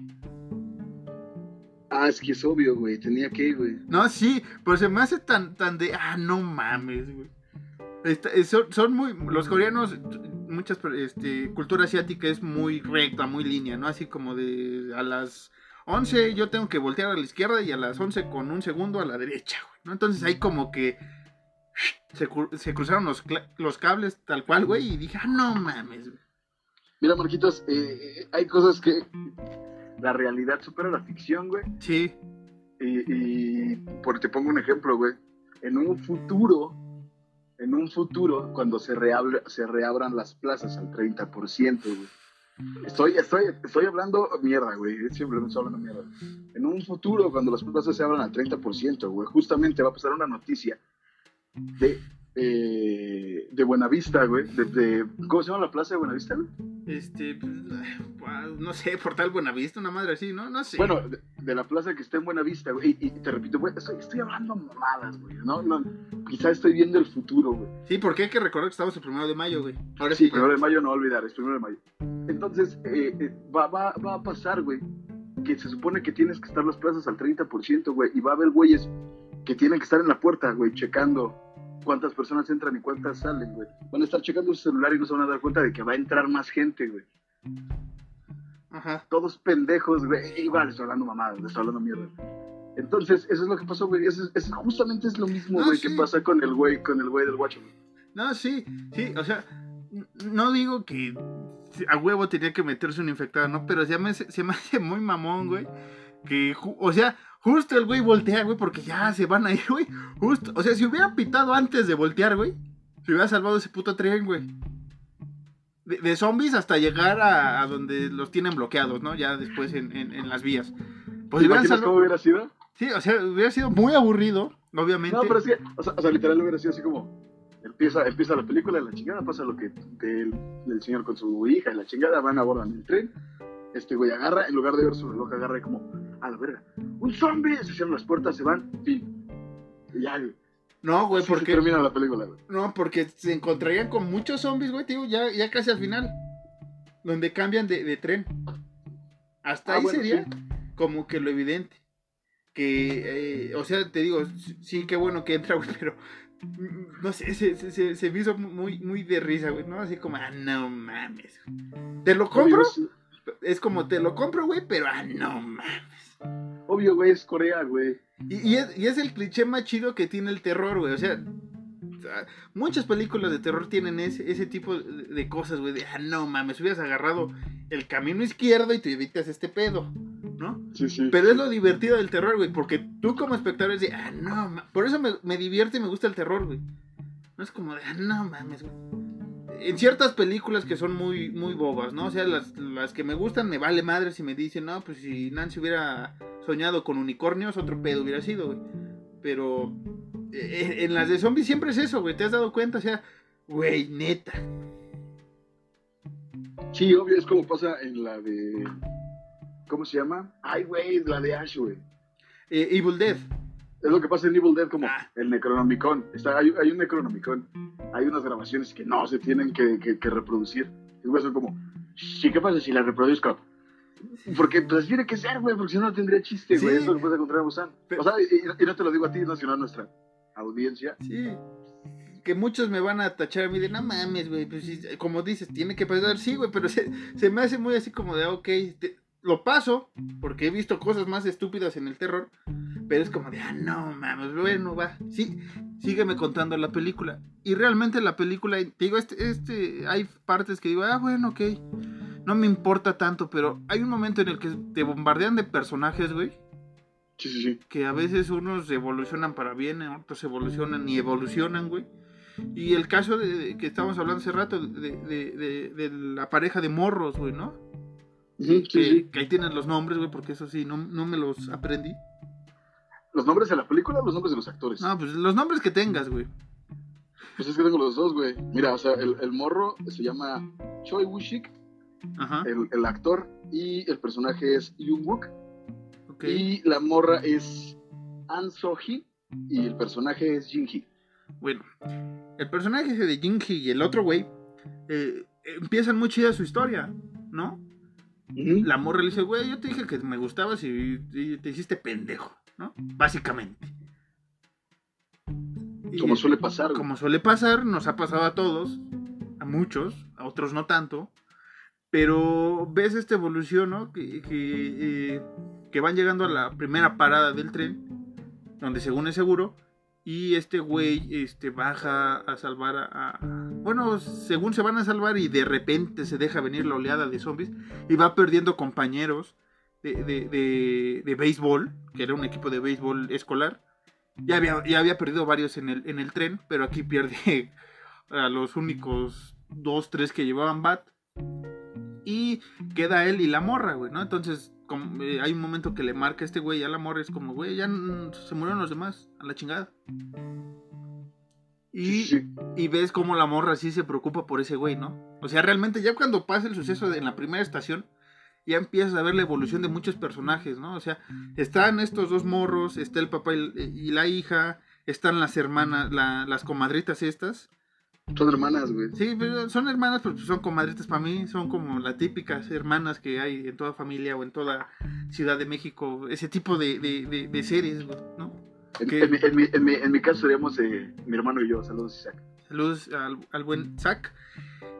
Ah, es que es obvio, güey. Tenía que, güey. No, sí, pero se me hace tan, tan de, ah, no mames, güey. Esta- eh, son, son muy, los coreanos, muchas, este, cultura asiática es muy recta, muy línea, ¿no? Así como de a las 11 yo tengo que voltear a la izquierda y a las 11 con un segundo a la derecha, güey, ¿no? Entonces ahí como que se, cru- se cruzaron los, los cables tal cual, güey, y dije, ah, no mames, güey. Mira, Marquitos, eh, eh, hay cosas que la realidad supera la ficción, güey. Sí, Y, y por, te pongo un ejemplo, güey. En un futuro, en un futuro, cuando se, reable- se reabran las plazas al 30%, güey. Estoy, estoy, estoy hablando mierda, güey. Siempre me estoy hablando mierda. En un futuro, cuando las plazas se abran al 30%, güey, justamente va a pasar una noticia de, eh, de Buenavista, güey. De, de- ¿Cómo se llama la plaza de Buenavista, güey? este, pues, no sé, Portal Buenavista, una madre así, ¿no? No sé. Bueno, de, de la plaza que está en Buenavista, güey. Y, y te repito, güey, estoy, estoy hablando mamadas, güey. No, no, quizá estoy viendo el futuro, güey. Sí, porque hay que recordar que estamos el primero de mayo, güey. Ahora Sí, sí, primero de mayo no olvidar, es primero de mayo. Entonces, eh, eh, va, va, va a pasar, güey, que se supone que tienes que estar las plazas al 30%, güey, y va a haber güeyes que tienen que estar en la puerta, güey, checando cuántas personas entran y cuántas salen, güey. Van a estar checando su celular y no se van a dar cuenta de que va a entrar más gente, güey. Ajá. Todos pendejos, güey. Igual estoy hablando mamadas, estoy hablando mierda. Entonces, eso es lo que pasó, güey. Eso, es- eso justamente es lo mismo, No, güey, sí. que pasa con el güey, con el güey del guacho. güey. No, sí, sí, o sea, no digo que a huevo tenía que meterse un infectado, ¿no? Pero se me, hace- se me hace muy mamón, güey. Que, o sea, justo el güey voltea, güey, porque ya se van a ir, güey. Justo, o sea, si hubiera pitado antes de voltear, güey, se hubiera salvado ese puto tren, güey. De, de zombies hasta llegar a, a donde los tienen bloqueados, ¿no? Ya después en, en- en las vías. Pues ¿Te hubieran imaginas salvado- cómo hubiera sido? Sí, o sea, hubiera sido muy aburrido, obviamente. No, pero es que, o sea, o sea, literal hubiera sido así como, empieza, empieza la película, la chingada, pasa lo que del, del señor con su hija, y la chingada, van, abordan el tren, este güey agarra, en lugar de ver su reloj, agarra y como, a la verga, un zombie, se cierran las puertas, se van, fin. Y ya, güey. No, güey, Así se porque... termina la película, güey. No, porque se encontrarían con muchos zombies, güey, digo, ya, ya casi al final. Donde cambian de, de tren. Hasta Ah, ahí bueno, sería sí. como que lo evidente. que, eh, o sea, te digo, sí, qué bueno que entra, güey, pero mm, no sé, se, se, se, me hizo muy, muy de risa, güey, ¿no? Así como, ah, no mames. ¿Te lo compro? Es como, te lo compro, güey, pero, ah, no mames. Obvio, güey, es Corea, güey. Y, y, es, y es el cliché más chido que tiene el terror, güey, o sea muchas películas de terror tienen ese, ese tipo de cosas, güey. De, ah, no mames, hubieras agarrado el camino izquierdo y te evitas este pedo, ¿no? Sí, sí. Pero es lo divertido del terror, güey. Porque tú como espectador es de, ah, no, por eso me, me, divierte y me gusta el terror, güey. No es como de, ah, no mames, güey. En ciertas películas que son muy, muy bobas, ¿no? O sea, las, las que me gustan me vale madre si me dicen, no, pues si Nancy hubiera soñado con unicornios, otro pedo hubiera sido, güey. Pero eh, en las de zombies siempre es eso, güey. ¿Te has dado cuenta? O sea, güey, neta. Sí, obvio, es como pasa en la de. ¿Cómo se llama? Ay, güey, la de Ash, güey. Eh, Evil Dead. Es lo que pasa en Evil Dead, como ah. el Necronomicon. Está, hay, hay, un Necronomicon. Hay unas grabaciones que no se tienen que, que, que reproducir. Y güey, son como, sí, ¿qué pasa si la reproduzco? Porque pues tiene que ser, güey, porque si no, no tendría chiste, güey. Eso lo puedes encontrar en Busan. O sea, y, y, no te lo digo a ti, no, sino a nuestra audiencia. Sí. Que muchos me van a tachar a mí de, no mames, güey, pues como dices, tiene que pasar, sí, güey, pero se, se, me hace muy así como de, ok, te, lo paso, porque he visto cosas más estúpidas en el terror, pero es como de, ah, no mames, bueno, va, sí, sígueme contando la película. Y realmente la película, digo, este, este, hay partes que digo, ah, bueno, ok, no me importa tanto, pero hay un momento en el que te bombardean de personajes, güey, Sí, sí, sí. Que a veces unos evolucionan para bien, otros evolucionan y evolucionan, güey. Y el caso de, que estábamos hablando hace rato, de, de, de la pareja de morros, güey, ¿no? sí, que, sí. que, ahí tienen los nombres, güey, porque eso sí, no, no me los aprendí. ¿Los nombres de la película o los nombres de los actores? No, pues los nombres que tengas, güey. Pues es que tengo los dos, güey. Mira, o sea, el, el morro se llama Choi Woo-shik, el, el, actor, y el personaje es Yoon Wook. Okay. Y la morra es An So-hee y el personaje es Jin-hee. Bueno, el personaje de Jin-hee y el otro güey eh, empiezan muy chida su historia, ¿no? Uh -huh. La morra le dice, güey, yo te dije que me gustabas y, y te hiciste pendejo, ¿no? Básicamente. Como suele pasar. Como güey. suele pasar, nos ha pasado a todos, a muchos, a otros no tanto. Pero ves esta evolución, ¿no? Que, que, eh, que, van llegando a la primera parada del tren, donde según es seguro, y este güey este, baja a salvar a, a, Bueno, según se van a salvar y de repente se deja venir la oleada de zombies y va perdiendo compañeros de, de, de, de béisbol, que era un equipo de béisbol escolar. Ya había, ya había perdido varios en el, en el tren, pero aquí pierde a los únicos dos, tres que llevaban bat y queda él y la morra, güey, ¿no? Entonces, como, eh, hay un momento que le marca este güey a la morra, es como, güey, ya se murieron los demás, a la chingada. Y, sí. y ves cómo la morra sí se preocupa por ese güey, ¿no? O sea, realmente ya cuando pasa el suceso de, en la primera estación, ya empiezas a ver la evolución de muchos personajes, ¿no? O sea, están estos dos morros, está el papá y, y la hija, están las hermanas, la, las comadritas estas, son hermanas, güey. Sí, pero son hermanas, pero son comadritas para mí. Son como las típicas hermanas que hay en toda familia o en toda Ciudad de México. Ese tipo de, de, de, de series, ¿no? En, mi, en, mi, en, mi, en, mi, caso seríamos eh, mi hermano y yo. Saludos, Isaac. Saludos al, al buen Zach.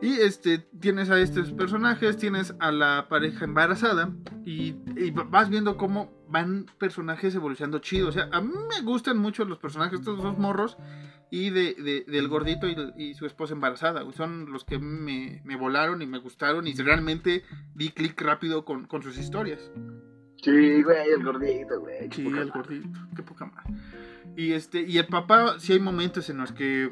Y este, tienes a estos personajes, tienes a la pareja embarazada y, y, vas viendo cómo van personajes evolucionando chido. O sea, a mí me gustan mucho los personajes, estos dos morros y de, de, del gordito y, y, su esposa embarazada. Son los que me, me, volaron y me gustaron y realmente di clic rápido con, con, sus historias. Sí, güey, el gordito, güey. Sí, el gordito, qué poca más. Y, este, y el papá, sí hay momentos en los que,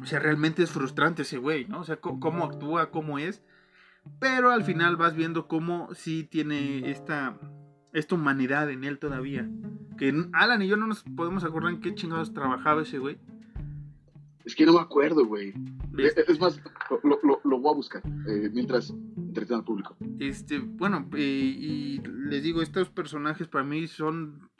o sea, realmente es frustrante ese güey, ¿no? O sea, cómo actúa, cómo es. Pero al final vas viendo cómo sí tiene esta esta humanidad en él todavía. Que Alan y yo no nos podemos acordar en qué chingados trabajaba ese güey. Es que no me acuerdo, güey. Es más, lo, lo, lo, voy a buscar eh, mientras entretengo al público. Este, bueno, eh, y les digo, estos personajes para mí son,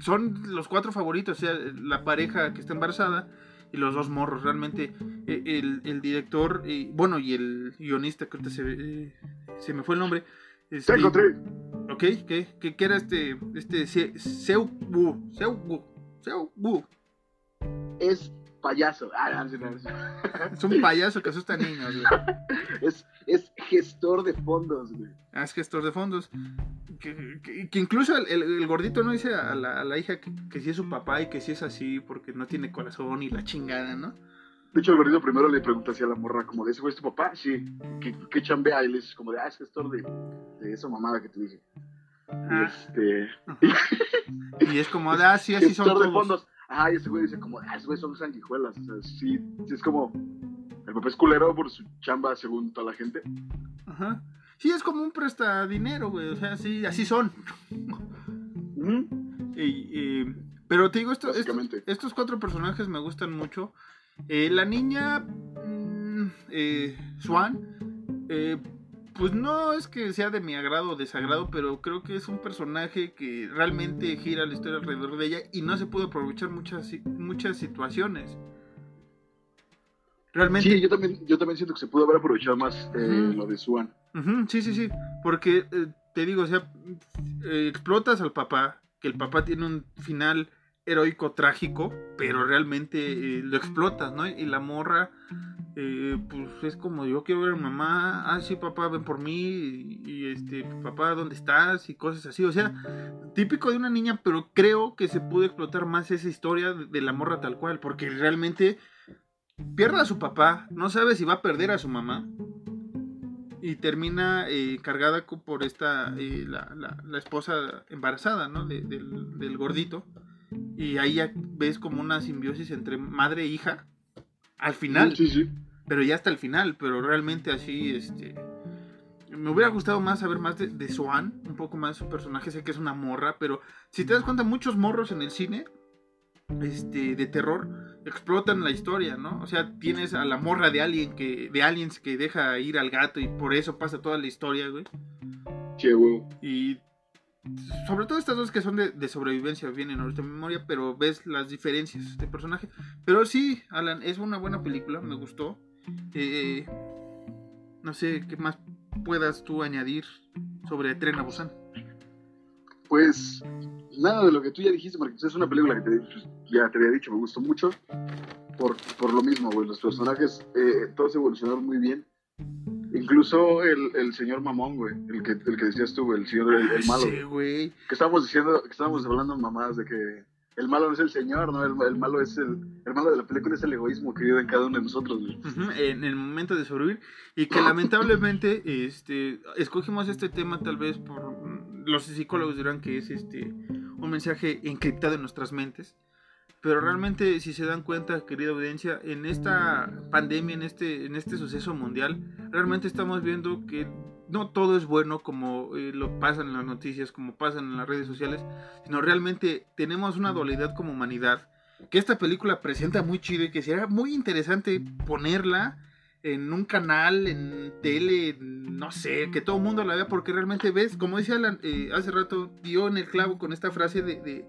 son los cuatro favoritos. O sea, la pareja que está embarazada y los dos morros. Realmente, eh, el, el director, bueno, y el guionista, que ahorita se, se me fue el nombre. Este, ¿Ok? ¿Qué, qué, qué era este, este Se- Seu Wu? Seu Wu. Seu Wu. Es payaso. Ah, no, no, no. Es un payaso que asusta niños, güey. Es, es gestor de fondos, güey. Ah, es gestor de fondos. Que, que- que incluso el, el- el gordito no dice a la, a la hija que, que sí es su papá y que sí es así porque no tiene corazón y la chingada, ¿no? De hecho, el gordito primero le pregunta así a la morra, como de ese güey es tu papá, sí. ¿Qué, qué chambea? Y le dice como de, ah, es gestor de, de esa mamada que te dije. Y Ah, este, y es como, ah, sí, así son gestor de todos. fondos. Ah, y ese güey dice como, ah, ese güey son sanguijuelas. O sea, sí, sí es como, el papá es culero por su chamba según toda la gente. Ajá. Sí, es como un presta dinero, güey. O sea, sí, así son. Ujú. Y, y- pero te digo, esto- esto- Básicamente. estos cuatro personajes me gustan mucho. Eh, la niña mm, eh, Swan, eh, pues no es que sea de mi agrado o desagrado, pero creo que es un personaje que realmente gira la historia alrededor de ella y no se pudo aprovechar muchas, muchas situaciones. Realmente. Sí, yo también, yo también siento que se pudo haber aprovechado más eh, lo de Swan. Ujú, sí, sí, sí. Porque eh, te digo, o sea, eh, explotas al papá, que el papá tiene un final heroico trágico, pero realmente eh, lo explotas, ¿no? Y la morra, eh, pues es como yo quiero ver a mamá, ah, sí, papá, ven por mí, y, y, este, papá, ¿dónde estás? Y cosas así, o sea, típico de una niña, pero creo que se pudo explotar más esa historia de la morra tal cual, porque realmente pierde a su papá, no sabe si va a perder a su mamá, y termina eh, cargada por esta eh, la, la- la esposa embarazada ¿no? De- del, del gordito y ahí ya ves como una simbiosis entre madre e hija al final Sí, sí. pero ya hasta el final pero realmente así este me hubiera gustado más saber más de, de Swan un poco más de su personaje sé que es una morra pero si te das cuenta muchos morros en el cine este de terror explotan la historia, ¿no? O sea, tienes a la morra de alguien que de aliens que deja ir al gato y por eso pasa toda la historia, güey. Che, huevo. Y sobre todo estas dos que son de, de sobrevivencia vienen ahorita en memoria, pero ves las diferencias de personaje. Pero sí, Alan, es una buena película, me gustó. Eh, no sé qué más puedas tú añadir sobre Tren a Busan. Pues nada de lo que tú ya dijiste, Marquitos. Es una película que te, ya te había dicho, me gustó mucho. Por, por lo mismo, güey. Los personajes, eh, todos evolucionaron muy bien. Incluso el, el señor Mamón, güey. El que, el que decías tú, el señor, el, el malo. Sí, güey. Que estábamos diciendo, que estábamos hablando mamadas de que el malo no es el señor, ¿no? El, el malo es el. El malo de la película es el egoísmo que vive en cada uno de nosotros, güey. Ujú, en el momento de sobrevivir y que lamentablemente este escogimos este tema tal vez por los psicólogos dirán que es este un mensaje encriptado en nuestras mentes pero realmente si se dan cuenta querida audiencia en esta pandemia en este en este suceso mundial realmente estamos viendo que no todo es bueno como eh, lo pasan en las noticias como pasan en las redes sociales sino realmente tenemos una dualidad como humanidad que esta película presenta muy chido y que sería muy interesante ponerla en un canal, en tele, no sé, que todo el mundo la vea porque realmente ves, como decía Alan, eh, hace rato, dio en el clavo con esta frase de, de-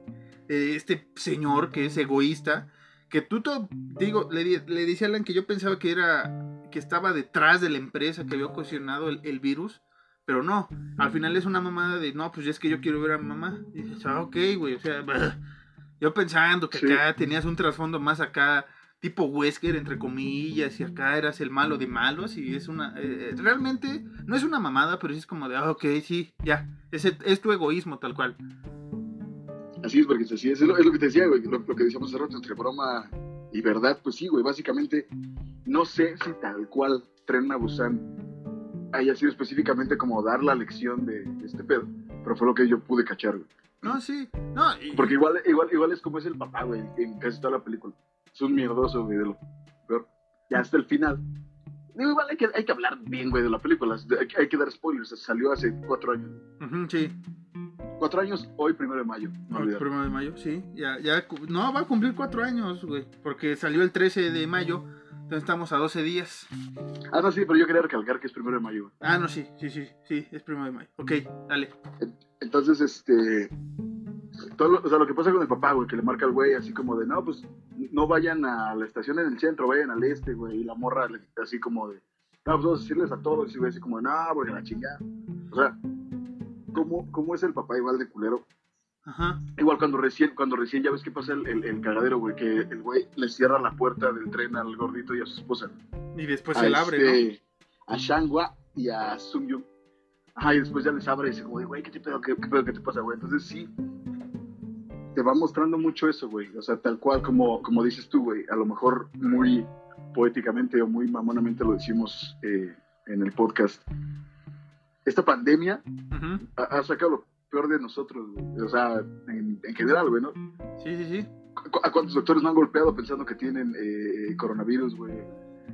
de este señor que es egoísta, que tú todo, digo, le, le decía a Alan que yo pensaba que era, que estaba detrás de la empresa que había ocasionado el, el virus, pero no, al final es una mamada de, no, pues es que yo quiero ver a mi mamá. Y dices, ah, ok, güey, o sea, bah. yo pensando que Sí. acá tenías un trasfondo más acá, tipo Wesker, entre comillas, y acá eras el malo de malos, y es una, eh, realmente, no es una mamada, pero sí es como de, ah, ok, sí, ya, es, es tu egoísmo tal cual. Así es, porque así es, es lo, es lo que te decía, güey, lo, lo que decíamos hace rato, entre broma y verdad, pues sí, güey, básicamente, no sé si tal cual Tren a Busan haya sido específicamente como dar la lección de, de este pedo, pero fue lo que yo pude cachar, güey. No, sí, no, y- Porque igual, igual, igual es como es el papá, güey, en casi toda la película. Es un mierdoso, güey, de lo peor. Ya hasta el final. Digo, igual hay que, hay que hablar bien, güey, de la película. Hay, que- hay que dar spoilers. Salió hace cuatro años. sí, Cuatro años, hoy, primero de mayo. No primero de mayo, sí, ya, ya, no, va a cumplir cuatro años, güey, porque salió el 13 de mayo, entonces estamos a 12 días. Ah, no, sí, pero yo quería recalcar que es primero de mayo, güey. Ah, no, sí, sí, sí, sí, es primero de mayo. Ok, dale. Entonces, este. Todo lo, o sea, lo que pasa con el papá, güey, que le marca al güey así como de, no, pues no vayan a la estación en el centro, vayan al este, güey. Y la morra le así como de, no, pues vamos a decirles a todos. Y güey, así como, no, porque la chingada. O sea, cómo, cómo es el papá igual de culero. Ajá. Igual cuando recién, cuando recién ya ves que pasa el, el, el cagadero, güey, que el güey le cierra la puerta del tren al gordito y a su esposa. Y después se la abre, ¿no? este, A Shangwa y a Sung Ajá, y después ya les abre y dice como, de, güey, ¿qué te pedo? ¿Qué, qué pedo? ¿Qué te pasa, güey? Entonces sí, te va mostrando mucho eso, güey. O sea, tal cual como, como dices tú, güey. A lo mejor muy poéticamente o muy mamonamente lo decimos eh, en el podcast. Esta pandemia ha, ha sacado lo peor de nosotros, güey. O sea, en, en general, güey, ¿no? Sí, sí, sí. ¿Cu- ¿A cuántos doctores no han golpeado pensando que tienen eh, coronavirus, güey?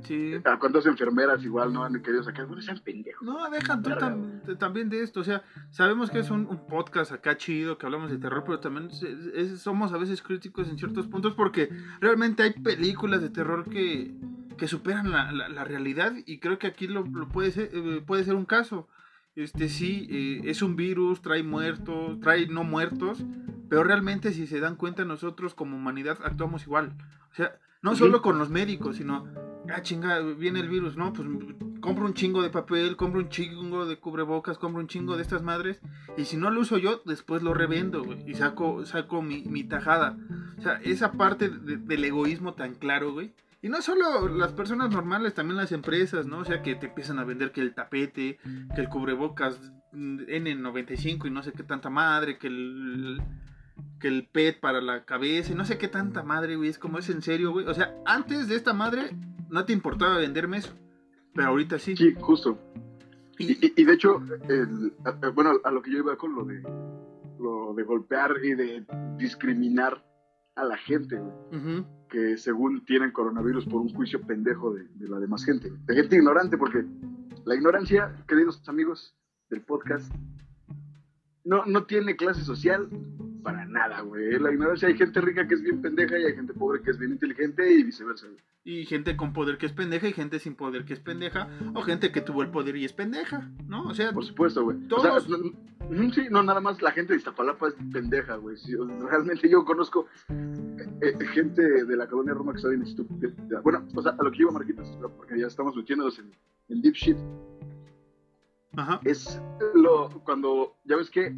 Sí. ¿A cuántas enfermeras igual no han querido sacar? Bueno, sean pendejos. No, deja tú tam- también de esto. O sea, sabemos que es un, un podcast acá chido, que hablamos de terror, pero también es- es- somos a veces críticos en ciertos puntos porque realmente hay películas de terror que, que superan la, la- la realidad y creo que aquí lo, lo puede, ser, eh, puede ser un caso. Este sí, eh, es un virus, trae muertos, trae no muertos, pero realmente si se dan cuenta nosotros como humanidad actuamos igual. O sea, no solo con los médicos, sino, ah, chinga, viene el virus, ¿no? Pues compro un chingo de papel, compro un chingo de cubrebocas, compro un chingo de estas madres, y si no lo uso yo, después lo revendo, güey, y saco, saco mi, mi tajada. O sea, esa parte de- del egoísmo tan claro, güey. Y no solo las personas normales, también las empresas, ¿no? O sea, que te empiezan a vender que el tapete, que el cubrebocas mm, N95 y no sé qué tanta madre, que el, que el PET para la cabeza y no sé qué tanta madre, güey. Es como, es en serio, güey. O sea, antes de esta madre no te importaba venderme eso, pero ahorita sí. Sí, justo. Y- Y, y- y de hecho, el- bueno, a lo que yo iba con lo de, lo de golpear y de discriminar a la gente, güey, que según tienen coronavirus por un juicio pendejo de, de la demás gente. De gente ignorante, porque la ignorancia, queridos amigos del podcast, no, no tiene clase social para nada, güey. La ignorancia hay gente rica que es bien pendeja y hay gente pobre que es bien inteligente y viceversa. güey. Y gente con poder que es pendeja y gente sin poder que es pendeja. O gente que tuvo el poder y es pendeja, ¿no? O sea, Por supuesto, güey. O Todos- sea, no- no, sí, no, nada más la gente de Iztapalapa es pendeja, güey. Sí, realmente yo conozco eh, eh, gente de la colonia Roma que está bien estúpida. Bueno, o sea, a lo que iba Marquitos, porque ya estamos metiéndonos en, en deep shit, ajá. es lo cuando, ya ves que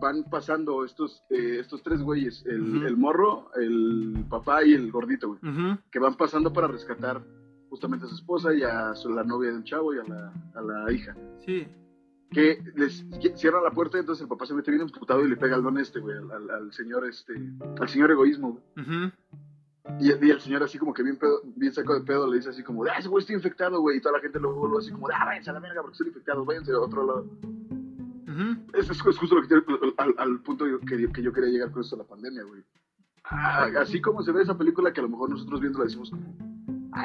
van pasando estos, eh, estos tres güeyes, el, el morro, el papá y el gordito, güey, que van pasando para rescatar justamente a su esposa y a su- la novia del chavo y a la, a la hija. Sí. que les cierra la puerta, entonces el papá se mete bien emputado y le pega al don este, güey, al, al- al señor este, al señor egoísmo, güey. Y, y el señor así como que bien pedo, bien saco de pedo le dice así como, ah, ese güey está infectado, güey, y toda la gente luego lo así como, ah, váyanse a la verga porque están infectados, váyanse a otro lado. Ujú. Es, es justo lo que al, al punto que, que yo quería llegar con esto de la pandemia, güey. Ah, así como se ve esa película que a lo mejor nosotros viendo la decimos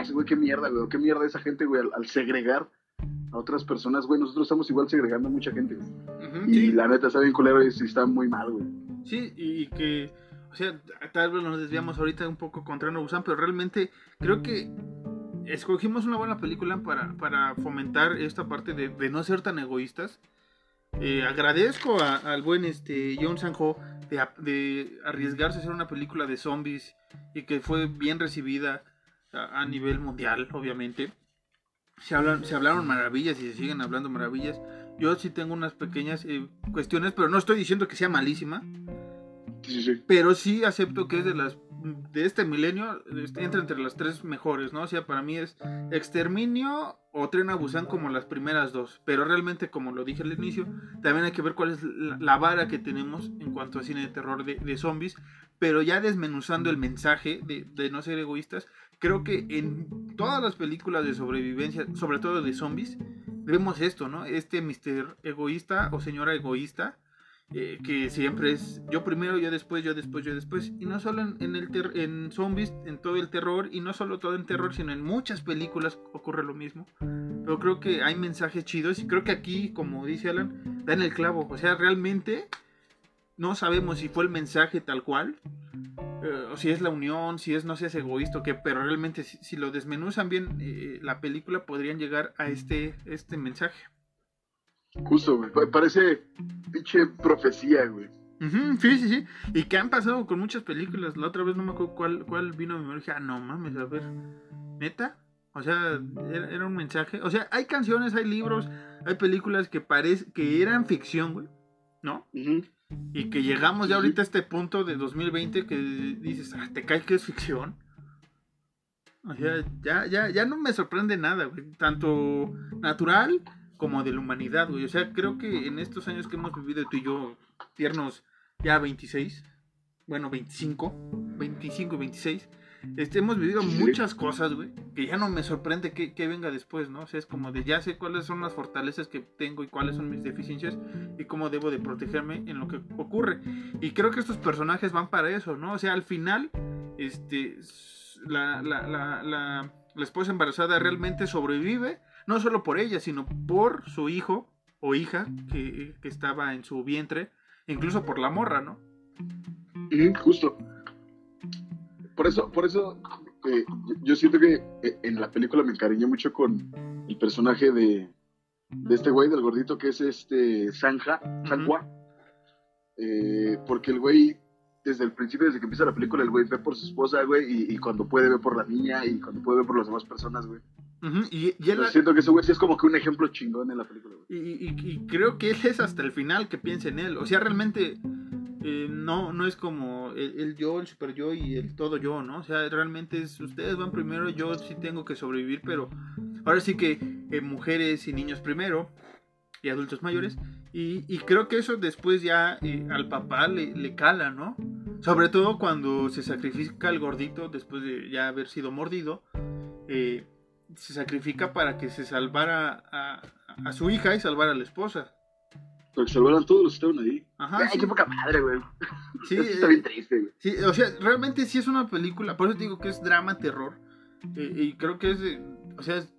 ese güey, qué mierda, güey, qué mierda esa gente, güey, al, al segregar a otras personas, güey, nosotros estamos igual segregando a mucha gente, güey. Ujú. Y Sí. la neta está bien culero y está muy mal, güey. Sí, y que, o sea, tal vez nos desviamos ahorita un poco contra No Busan, pero realmente creo que escogimos una buena película para, para fomentar esta parte de, de no ser tan egoístas. Eh, agradezco a- al buen este John Sanjo de, arriesgarse a hacer una película de zombies y que fue bien recibida a, a nivel mundial, obviamente. Se, hablan, se hablaron maravillas y se siguen hablando maravillas. Yo sí tengo unas pequeñas eh, cuestiones, pero no estoy diciendo que sea malísima. Sí, sí, sí. Pero sí acepto que es de las de este milenio este, entra entre las tres mejores, ¿no? O sea, para mí es Exterminio o Tren a Busan como las primeras dos. Pero realmente, como lo dije al inicio, también hay que ver cuál es la, la vara que tenemos en cuanto a cine de terror de, de zombies. Pero ya desmenuzando el mensaje de, de no ser egoístas, creo que en todas las películas de sobrevivencia, sobre todo de zombies, vemos esto, ¿no? Este mister egoísta o señora egoísta eh, que siempre es yo primero, yo después, yo después, yo después. Y no solo en, en el en zombies, en todo el terror, y no solo todo en terror, sino en muchas películas ocurre lo mismo. Pero creo que hay mensajes chidos y creo que aquí, como dice Alan, dan el clavo. O sea, realmente no sabemos si fue el mensaje tal cual, eh, o si es la unión, si es no seas egoísta o qué, pero realmente si, si lo desmenuzan bien eh, la película podrían llegar a este, este mensaje. Justo, güey. Pa- Parece pinche profecía, güey. Sí, sí, sí. Y que han pasado con muchas películas. La otra vez no me acuerdo cuál, cuál vino a mi memoria. Dije, ah, no mames, a ver. ¿Neta? O sea, era, era un mensaje. O sea, hay canciones, hay libros, hay películas que parece que eran ficción, güey. ¿no? Y que llegamos ya ahorita a este punto de 2020 que dices, ah, te cae que es ficción. O sea, ya, ya, ya no me sorprende nada, güey. Tanto natural como de la humanidad, güey. O sea, creo que en estos años que hemos vivido tú y yo, tiernos ya 26, bueno, 25, 25 y 26, este, hemos vivido muchas cosas, güey, que ya no me sorprende que, que venga después, ¿no? O sea, es como de ya sé cuáles son las fortalezas que tengo y cuáles son mis deficiencias y cómo debo de protegerme en lo que ocurre. Y creo que estos personajes van para eso, ¿no? O sea, al final, este, s- la, la, la, la, la esposa embarazada realmente sobrevive, no solo por ella, sino por su hijo o hija que, que estaba en su vientre, incluso por la morra, ¿no? Ujú, Justo. Por eso, por eso eh, yo- siento que eh, en la película me encariñé mucho con el personaje de, de este güey, del gordito que es este Sanja, Sanjua. Eh, porque el güey, desde el principio, desde que empieza la película, el güey ve por su esposa, güey, y, y cuando puede ve por la niña, y cuando puede ve por las demás personas, güey. Ujú, Y, y él- Yo siento que ese güey sí es como que un ejemplo chingón en la película. Y, y- y creo que él es hasta el final que piensa en él. O sea, realmente eh, no, no es como el, el yo, el super yo y el todo yo, ¿no? O sea, realmente es ustedes van primero, yo sí tengo que sobrevivir, pero ahora sí que eh, mujeres y niños primero y adultos mayores. Y, y creo que eso después ya eh, al papá le, le cala, ¿no? Sobre todo cuando se sacrifica el gordito después de ya haber sido mordido. eh, se sacrifica para que se salvara a, a su hija y salvara a la esposa. Pero que salvaran todos los que estaban ahí. Ajá, Ay, sí, qué poca madre, güey. sí, Eso está eh, bien triste, güey. sí, o sea, realmente sí es una película, por eso te digo que es drama, terror. eh, y creo que es, de- o sea, es-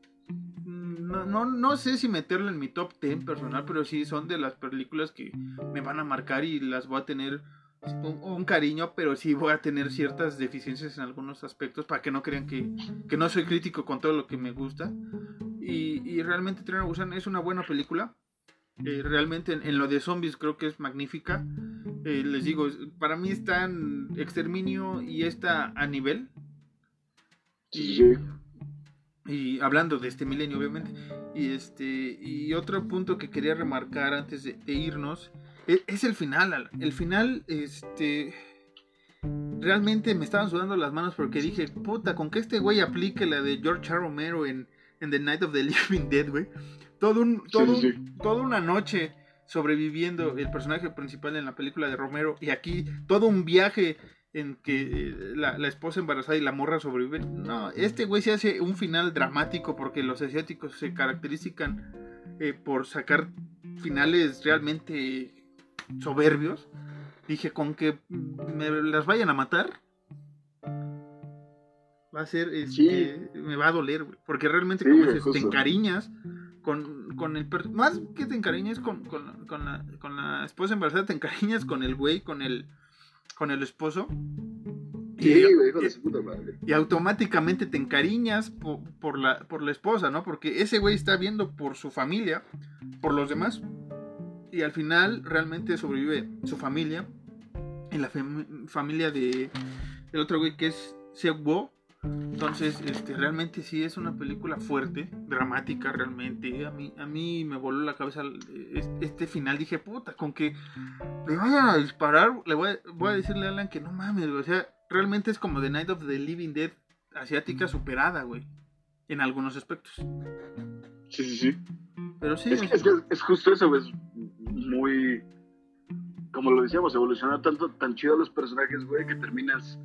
no, no, no sé si meterla en mi top 10 personal, pero sí son de las películas que me van a marcar y las voy a tener un, un cariño, pero sí voy a tener ciertas deficiencias en algunos aspectos para que no crean que, que no soy crítico con todo lo que me gusta. Y, y realmente Tren Busan es una buena película. Eh, realmente en, en lo de zombies creo que es magnífica. Eh, les digo, para mí están Exterminio y esta a nivel. Sí. Y hablando de este milenio, obviamente. Y este y otro punto que quería remarcar antes de, de irnos es, es el final. Alan. El final, este. Realmente me estaban sudando las manos porque dije, puta, con que este güey aplique la de George R. Romero en, en The Night of the Living Dead, güey. Todo un, todo, sí, un- toda una noche sobreviviendo el personaje principal en la película de Romero y aquí todo un viaje en que eh, la, la esposa embarazada y la morra sobreviven. No, este güey se hace un final dramático porque los asiáticos se caracterizan eh, por sacar finales realmente soberbios. Dije, con que me las vayan a matar, va a ser, este, me va a doler, güey. Porque realmente, Sí, como dices, te encariñas con, con el... Más que te encariñes con, con, con la, con la esposa embarazada, te encariñas con el güey, con el, con el esposo. Sí, Y- güey, hijo de su puta madre. y automáticamente te encariñas po- por, la, por la esposa, ¿no? Porque ese güey está viendo por su familia, por los demás, y al final realmente sobrevive su familia y la fam- familia de el otro güey que es Seok-Wo. Entonces, este, realmente sí es una película fuerte, dramática realmente. A mí, a mí me voló la cabeza es- este final. Dije, puta, con que le vayan a disparar, le voy a, voy a decirle a Alan que no mames, güey. O sea, realmente es como The Night of the Living Dead asiática superada, güey. En algunos aspectos. Sí, sí, sí. Pero sí, Es, que- es que es justo eso. Es muy. Como lo decíamos, evolucionar tanto, tan chido los personajes, güey, que terminas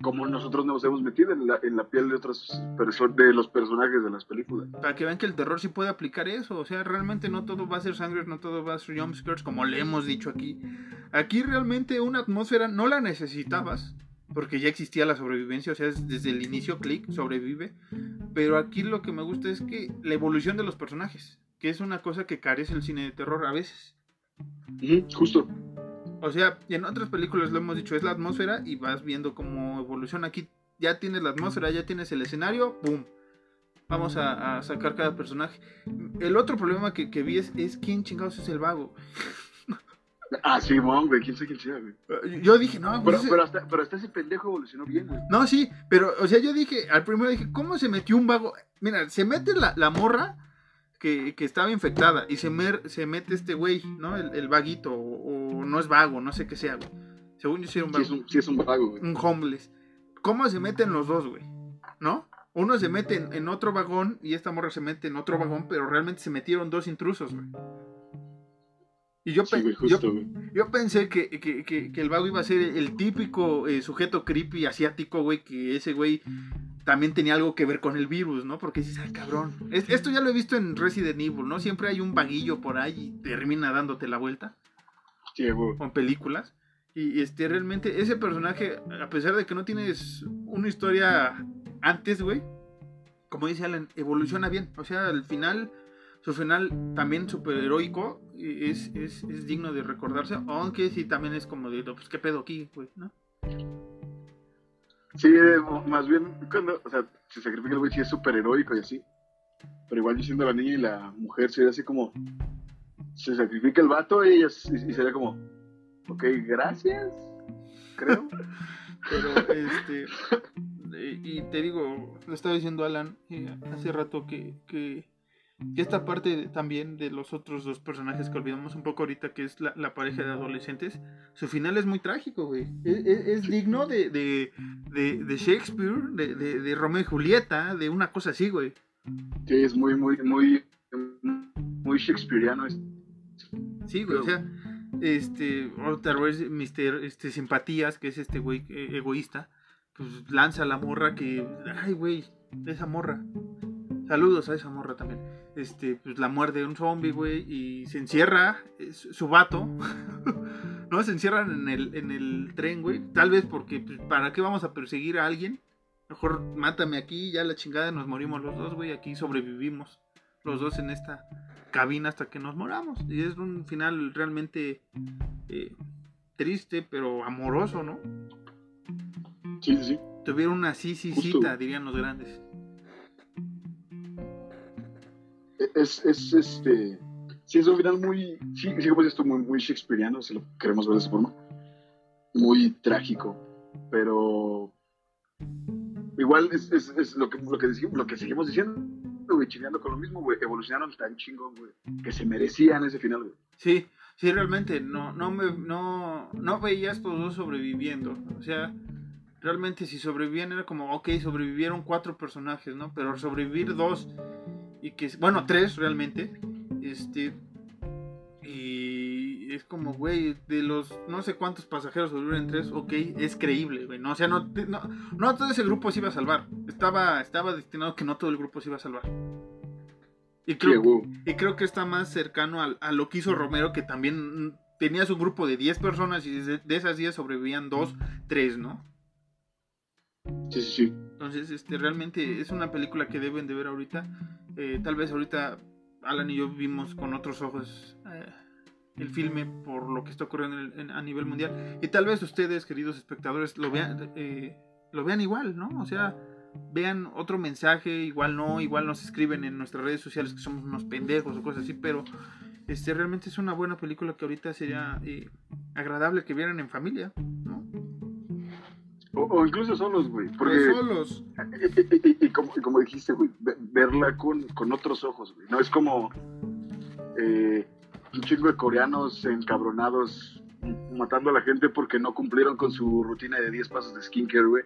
como nosotros nos hemos metido en la, en la piel de otros perso- de los personajes de las películas. para que vean que el terror sí puede aplicar eso. O sea, realmente no todo va a ser sangre, no todo va a ser jumpscares, como le hemos dicho aquí. Aquí realmente una atmósfera no la necesitabas, porque ya existía la sobrevivencia, o sea, es desde el inicio click sobrevive. Pero aquí lo que me gusta es que la evolución de los personajes, que es una cosa que carece el cine de terror a veces. Justo. O sea, en otras películas lo hemos dicho, es la atmósfera y vas viendo cómo evoluciona. Aquí ya tienes la atmósfera, ya tienes el escenario, ¡boom! Vamos a, a sacar cada personaje. El otro problema que, que vi es, es quién chingados es el vago. Ah, sí, mon, güey, quién sabe quién sea, güey. Yo dije, no, Pero, pues ese- pero, hasta, pero hasta ese pendejo evolucionó bien, güey. no, sí, pero, o sea, yo dije, al primero dije, ¿cómo se metió un vago? Mira, se mete la, la morra que, que estaba infectada y se, mer- se mete este güey, ¿no? El, el vaguito, o, o no es vago, no sé qué sea, güey. Según yo sí era un Sí vago. es un, sí es un vago, güey. un homeless. ¿Cómo se meten los dos, güey? ¿No? Uno se mete en, en otro vagón y esta morra se mete en otro vagón, pero realmente se metieron dos intrusos, güey. Y yo, Sí, yo, justo, güey. yo pensé que, que- que- que el vago iba a ser el típico eh, sujeto creepy asiático, güey, que ese güey también tenía algo que ver con el virus, ¿no? Porque dices, ay, cabrón. Es- esto ya lo he visto en Resident Evil, ¿no? Siempre hay un vaguillo por ahí y termina dándote la vuelta Sí, güey. con películas. Y este, realmente, ese personaje, a pesar de que no tienes una historia antes, güey, como dice Alan, evoluciona bien. O sea, al final, su final también súper heroico, es, es, es digno de recordarse. Aunque sí también es como de, pues, ¿qué pedo aquí, güey? ¿No? Sí, más bien, cuando, o sea, se sacrifica el güey, sí es súper heroico y así. Pero igual diciendo la niña y la mujer, sería así como, se sacrifica el vato y, ella, y, sería como, ok, gracias, creo. Pero, este. Y te digo, lo estaba diciendo Alan eh, hace rato que, que, que esta parte también de los otros dos personajes que olvidamos un poco ahorita, que es la, la pareja de adolescentes, su final es muy trágico, güey. Es, es- es digno de, de, de, Shakespeare, de, Romeo y Julieta, de una cosa así, güey. Sí, es muy, muy, muy, muy shakespeariano. Es, Sí, güey, o sea, este, otra vez, Mr. Este, Simpatías, que es este güey eh, egoísta, pues lanza a la morra que, ay, güey, esa morra. Saludos a esa morra también. Este, pues la muerde un zombie, güey, y se encierra es su vato. no, se encierran en el, en el tren, güey. Tal vez porque, pues, ¿para qué vamos a perseguir a alguien? Mejor mátame aquí, ya la chingada, nos morimos los dos, güey. Aquí sobrevivimos los dos en esta cabina hasta que nos moramos. Y es un final realmente eh, triste, pero amoroso, ¿no? sí, sí, sí. Tuvieron una sí, sí, cita, dirían los grandes. Es, es este. Sí, es un final muy. Sí, sí como tú, muy, muy shakespeariano, si lo queremos ver de esa forma. Muy trágico. Pero. Igual es, es, es lo, que, lo, que decimos, lo que seguimos diciendo, güey, chingando con lo mismo, güey. Evolucionaron tan chingón, güey, que se merecían ese final, güey. Sí, sí, realmente, no, no me, no, no veía a estos dos sobreviviendo. O sea, realmente si sobrevivían era como, ok, sobrevivieron cuatro personajes, ¿no? Pero sobrevivir dos y que, bueno, tres realmente, este, y es como, güey, de los no sé cuántos pasajeros sobrevivieron tres, ok, es creíble, güey, ¿no? O sea, no, no, no todo ese grupo se iba a salvar. Estaba, estaba destinado que no todo el grupo se iba a salvar. Y creo, y creo que está más cercano al- a, lo que hizo Romero, que también mm, tenía su grupo de 10 personas y de, de esas 10 sobrevivían 2, 3, ¿no? Sí, sí, sí. Entonces, este, realmente es una película que deben de ver ahorita. Eh, tal vez ahorita Alan y yo vimos con otros ojos eh, el filme por lo que está ocurriendo en el- a nivel mundial. Y tal vez ustedes, queridos espectadores, lo vean, eh, lo vean igual, ¿no? O sea, vean otro mensaje, igual no, igual nos escriben en nuestras redes sociales que somos unos pendejos o cosas así, pero este realmente es una buena película que ahorita sería eh, agradable que vieran en familia. O, o incluso solos, güey. Porque. Solos. Y, y- y como, y como dijiste, güey, ve- verla con, con otros ojos, güey. No es como eh, un chingo de coreanos encabronados matando a la gente porque no cumplieron con su rutina de 10 pasos de skincare, güey.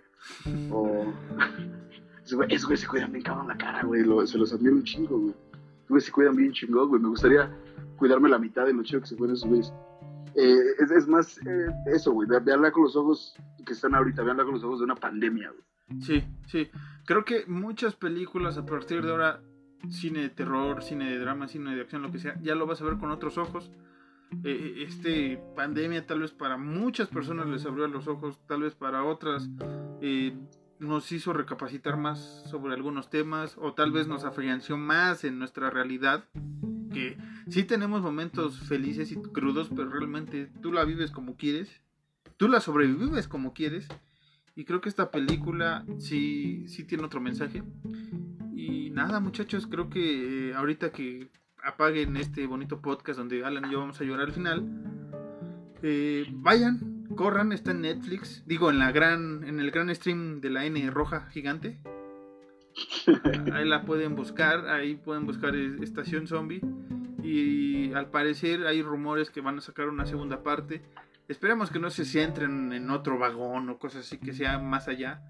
O. Esos güey- güey se cuidan bien cabrón la cara, güey. lo- se los admiro un chingo, güey. Güeyes se cuidan bien chingón, güey. Me gustaría cuidarme la mitad de lo chido que se cuidan esos güeyes. Eh, es, es más eh, eso, güey. ve- Veanla con los ojos que están ahorita. Veanla con los ojos de una pandemia. Sí, sí. Creo que muchas películas a partir de ahora, cine de terror, cine de drama, cine de acción, lo que sea, ya lo vas a ver con otros ojos. Eh, este pandemia tal vez para muchas personas les abrió los ojos, tal vez para otras eh, nos hizo recapacitar más sobre algunos temas o tal vez nos afianció más en nuestra realidad. Que sí tenemos momentos felices y crudos, pero realmente tú la vives como quieres, tú la sobrevives como quieres. Y creo que esta película sí, sí tiene otro mensaje. Y nada, muchachos, creo que eh, ahorita que apaguen este bonito podcast donde Alan y yo vamos a llorar al final, eh, vayan, corran, está en Netflix, digo en la gran, en el gran stream de la N roja gigante. Ahí la pueden buscar, ahí pueden buscar e- Estación Zombie. Y al parecer hay rumores que van a sacar una segunda parte. Esperemos que no se centren en otro vagón o cosas así, que sea más allá.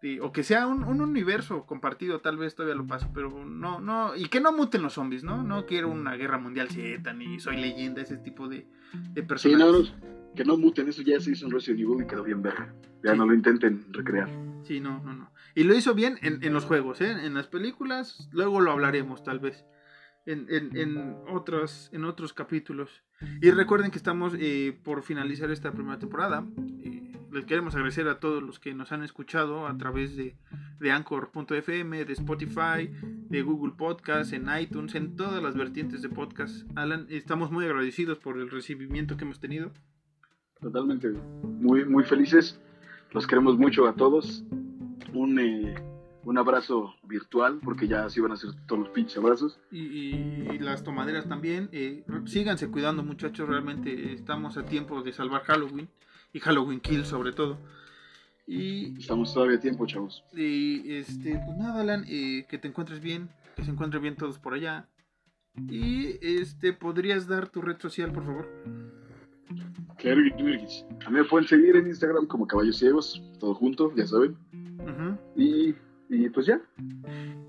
Sí, o que sea un, un universo compartido, tal vez todavía lo paso, pero no, no, y que no muten los zombies, ¿no? No quiero una guerra mundial Z, ni soy leyenda, ese tipo de, de Sí, personajes. no, que no muten, eso ya se hizo en Resident Evil y quedó bien verga. Ya Sí. no lo intenten recrear. Sí, no, no, no. Y lo hizo bien en, en los juegos, ¿eh? En las películas, luego lo hablaremos tal vez. En, en, en, otros, en otros capítulos. Y recuerden que estamos eh, por finalizar esta primera temporada. Eh, les queremos agradecer a todos los que nos han escuchado a través de, de Anchor.fm, de Spotify, de Google Podcast, en iTunes, en todas las vertientes de podcast. Alan, estamos muy agradecidos por el recibimiento que hemos tenido. Totalmente. Muy, muy felices. Los queremos mucho a todos. Un, eh, un abrazo virtual, porque ya así van a ser todos los pinches abrazos. Y, y las tomaderas también. eh, síganse cuidando, muchachos. Realmente estamos a tiempo de salvar Halloween. Y Halloween Kill, sobre todo. Y, Estamos todavía a tiempo, chavos. y, este, pues nada, Alan. eh, que te encuentres bien. Que se encuentren bien todos por allá. Y este, ¿podrías dar tu red social, por favor? Claro. A mí me pueden seguir en Instagram como Caballos Ciegos, todo junto, ya saben. Y, y pues ya.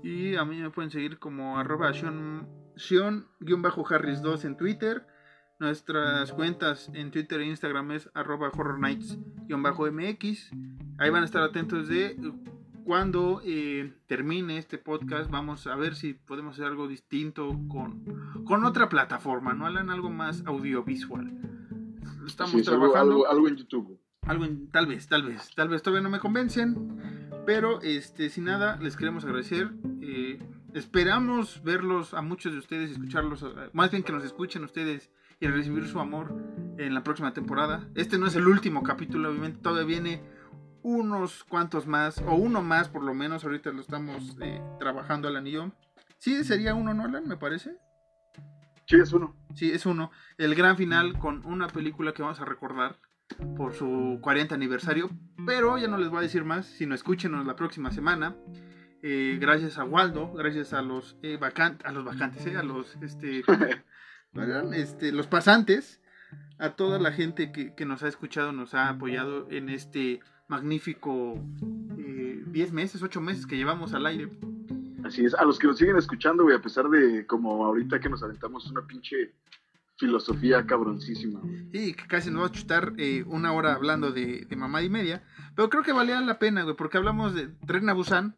Y a mí me pueden seguir como arroba Sion- Sion-Harris2 en Twitter. Nuestras cuentas en Twitter e Instagram es arroba Horror Nights-MX. Ahí van a estar atentos de cuando eh, termine este podcast. Vamos a ver si podemos hacer algo distinto con, con otra plataforma, ¿no? Alan, algo más audiovisual. Estamos Sí, es algo, trabajando. algo, algo en YouTube. Algo en- tal vez, tal vez, tal vez todavía no me convencen, pero este, sin nada, les queremos agradecer. eh, esperamos verlos a muchos de ustedes, escucharlos, eh, más bien que nos escuchen ustedes y recibir su amor en la próxima temporada. Este no es el último capítulo, obviamente todavía viene unos cuantos más, o uno más por lo menos, ahorita lo estamos eh, trabajando Alan y yo. Sí, sería uno, ¿no, Alan? Me parece. Sí, es uno. Sí, es uno. El gran final con una película que vamos a recordar por su 40 aniversario. Pero ya no les voy a decir más, sino escúchenos la próxima semana. Eh, gracias a Waldo, gracias a los eh, vacan- a los vacantes, eh, a los este, este, los pasantes, a toda la gente que, que nos ha escuchado, nos ha apoyado en este magnífico eh, 10 meses, 8 meses que llevamos al aire. Así es. A los que nos siguen escuchando, güey, a pesar de como ahorita que nos aventamos una pinche filosofía cabroncísima. güey. Sí, que casi nos va a chutar eh, una hora hablando de, de mamá y media. Pero creo que valía la pena, güey, porque hablamos de Tren a Busan.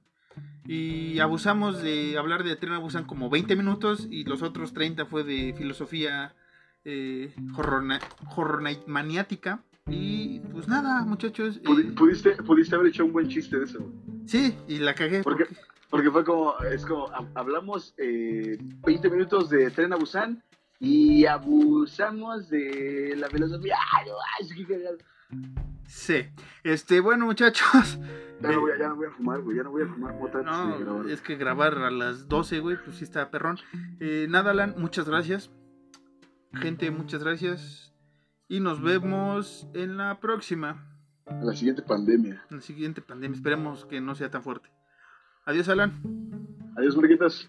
Y abusamos de hablar de Tren a Busan como 20 minutos. Y los otros 30 fue de filosofía eh, horror, na- horror night maniática. Y pues nada, muchachos. eh, Pudi- Pudiste, pudiste haber hecho un buen chiste de eso, güey. sí, y la cagué. Porque- Porque fue como, es como, hab- hablamos eh, 20 minutos de Tren a Busan y abusamos de la filosofía. Ay, no, ay. Sí. Este, bueno, muchachos. Ya no, voy a, ya no voy a fumar, güey, ya no voy a fumar mota No, es que grabar a las 12, güey, pues sí está perrón. Eh, nada, Alan, muchas gracias. Gente, muchas gracias. Y nos vemos en la próxima, A la siguiente pandemia. en la siguiente pandemia. Esperemos que no sea tan fuerte. Adiós, Alan. Adiós, mariquitas.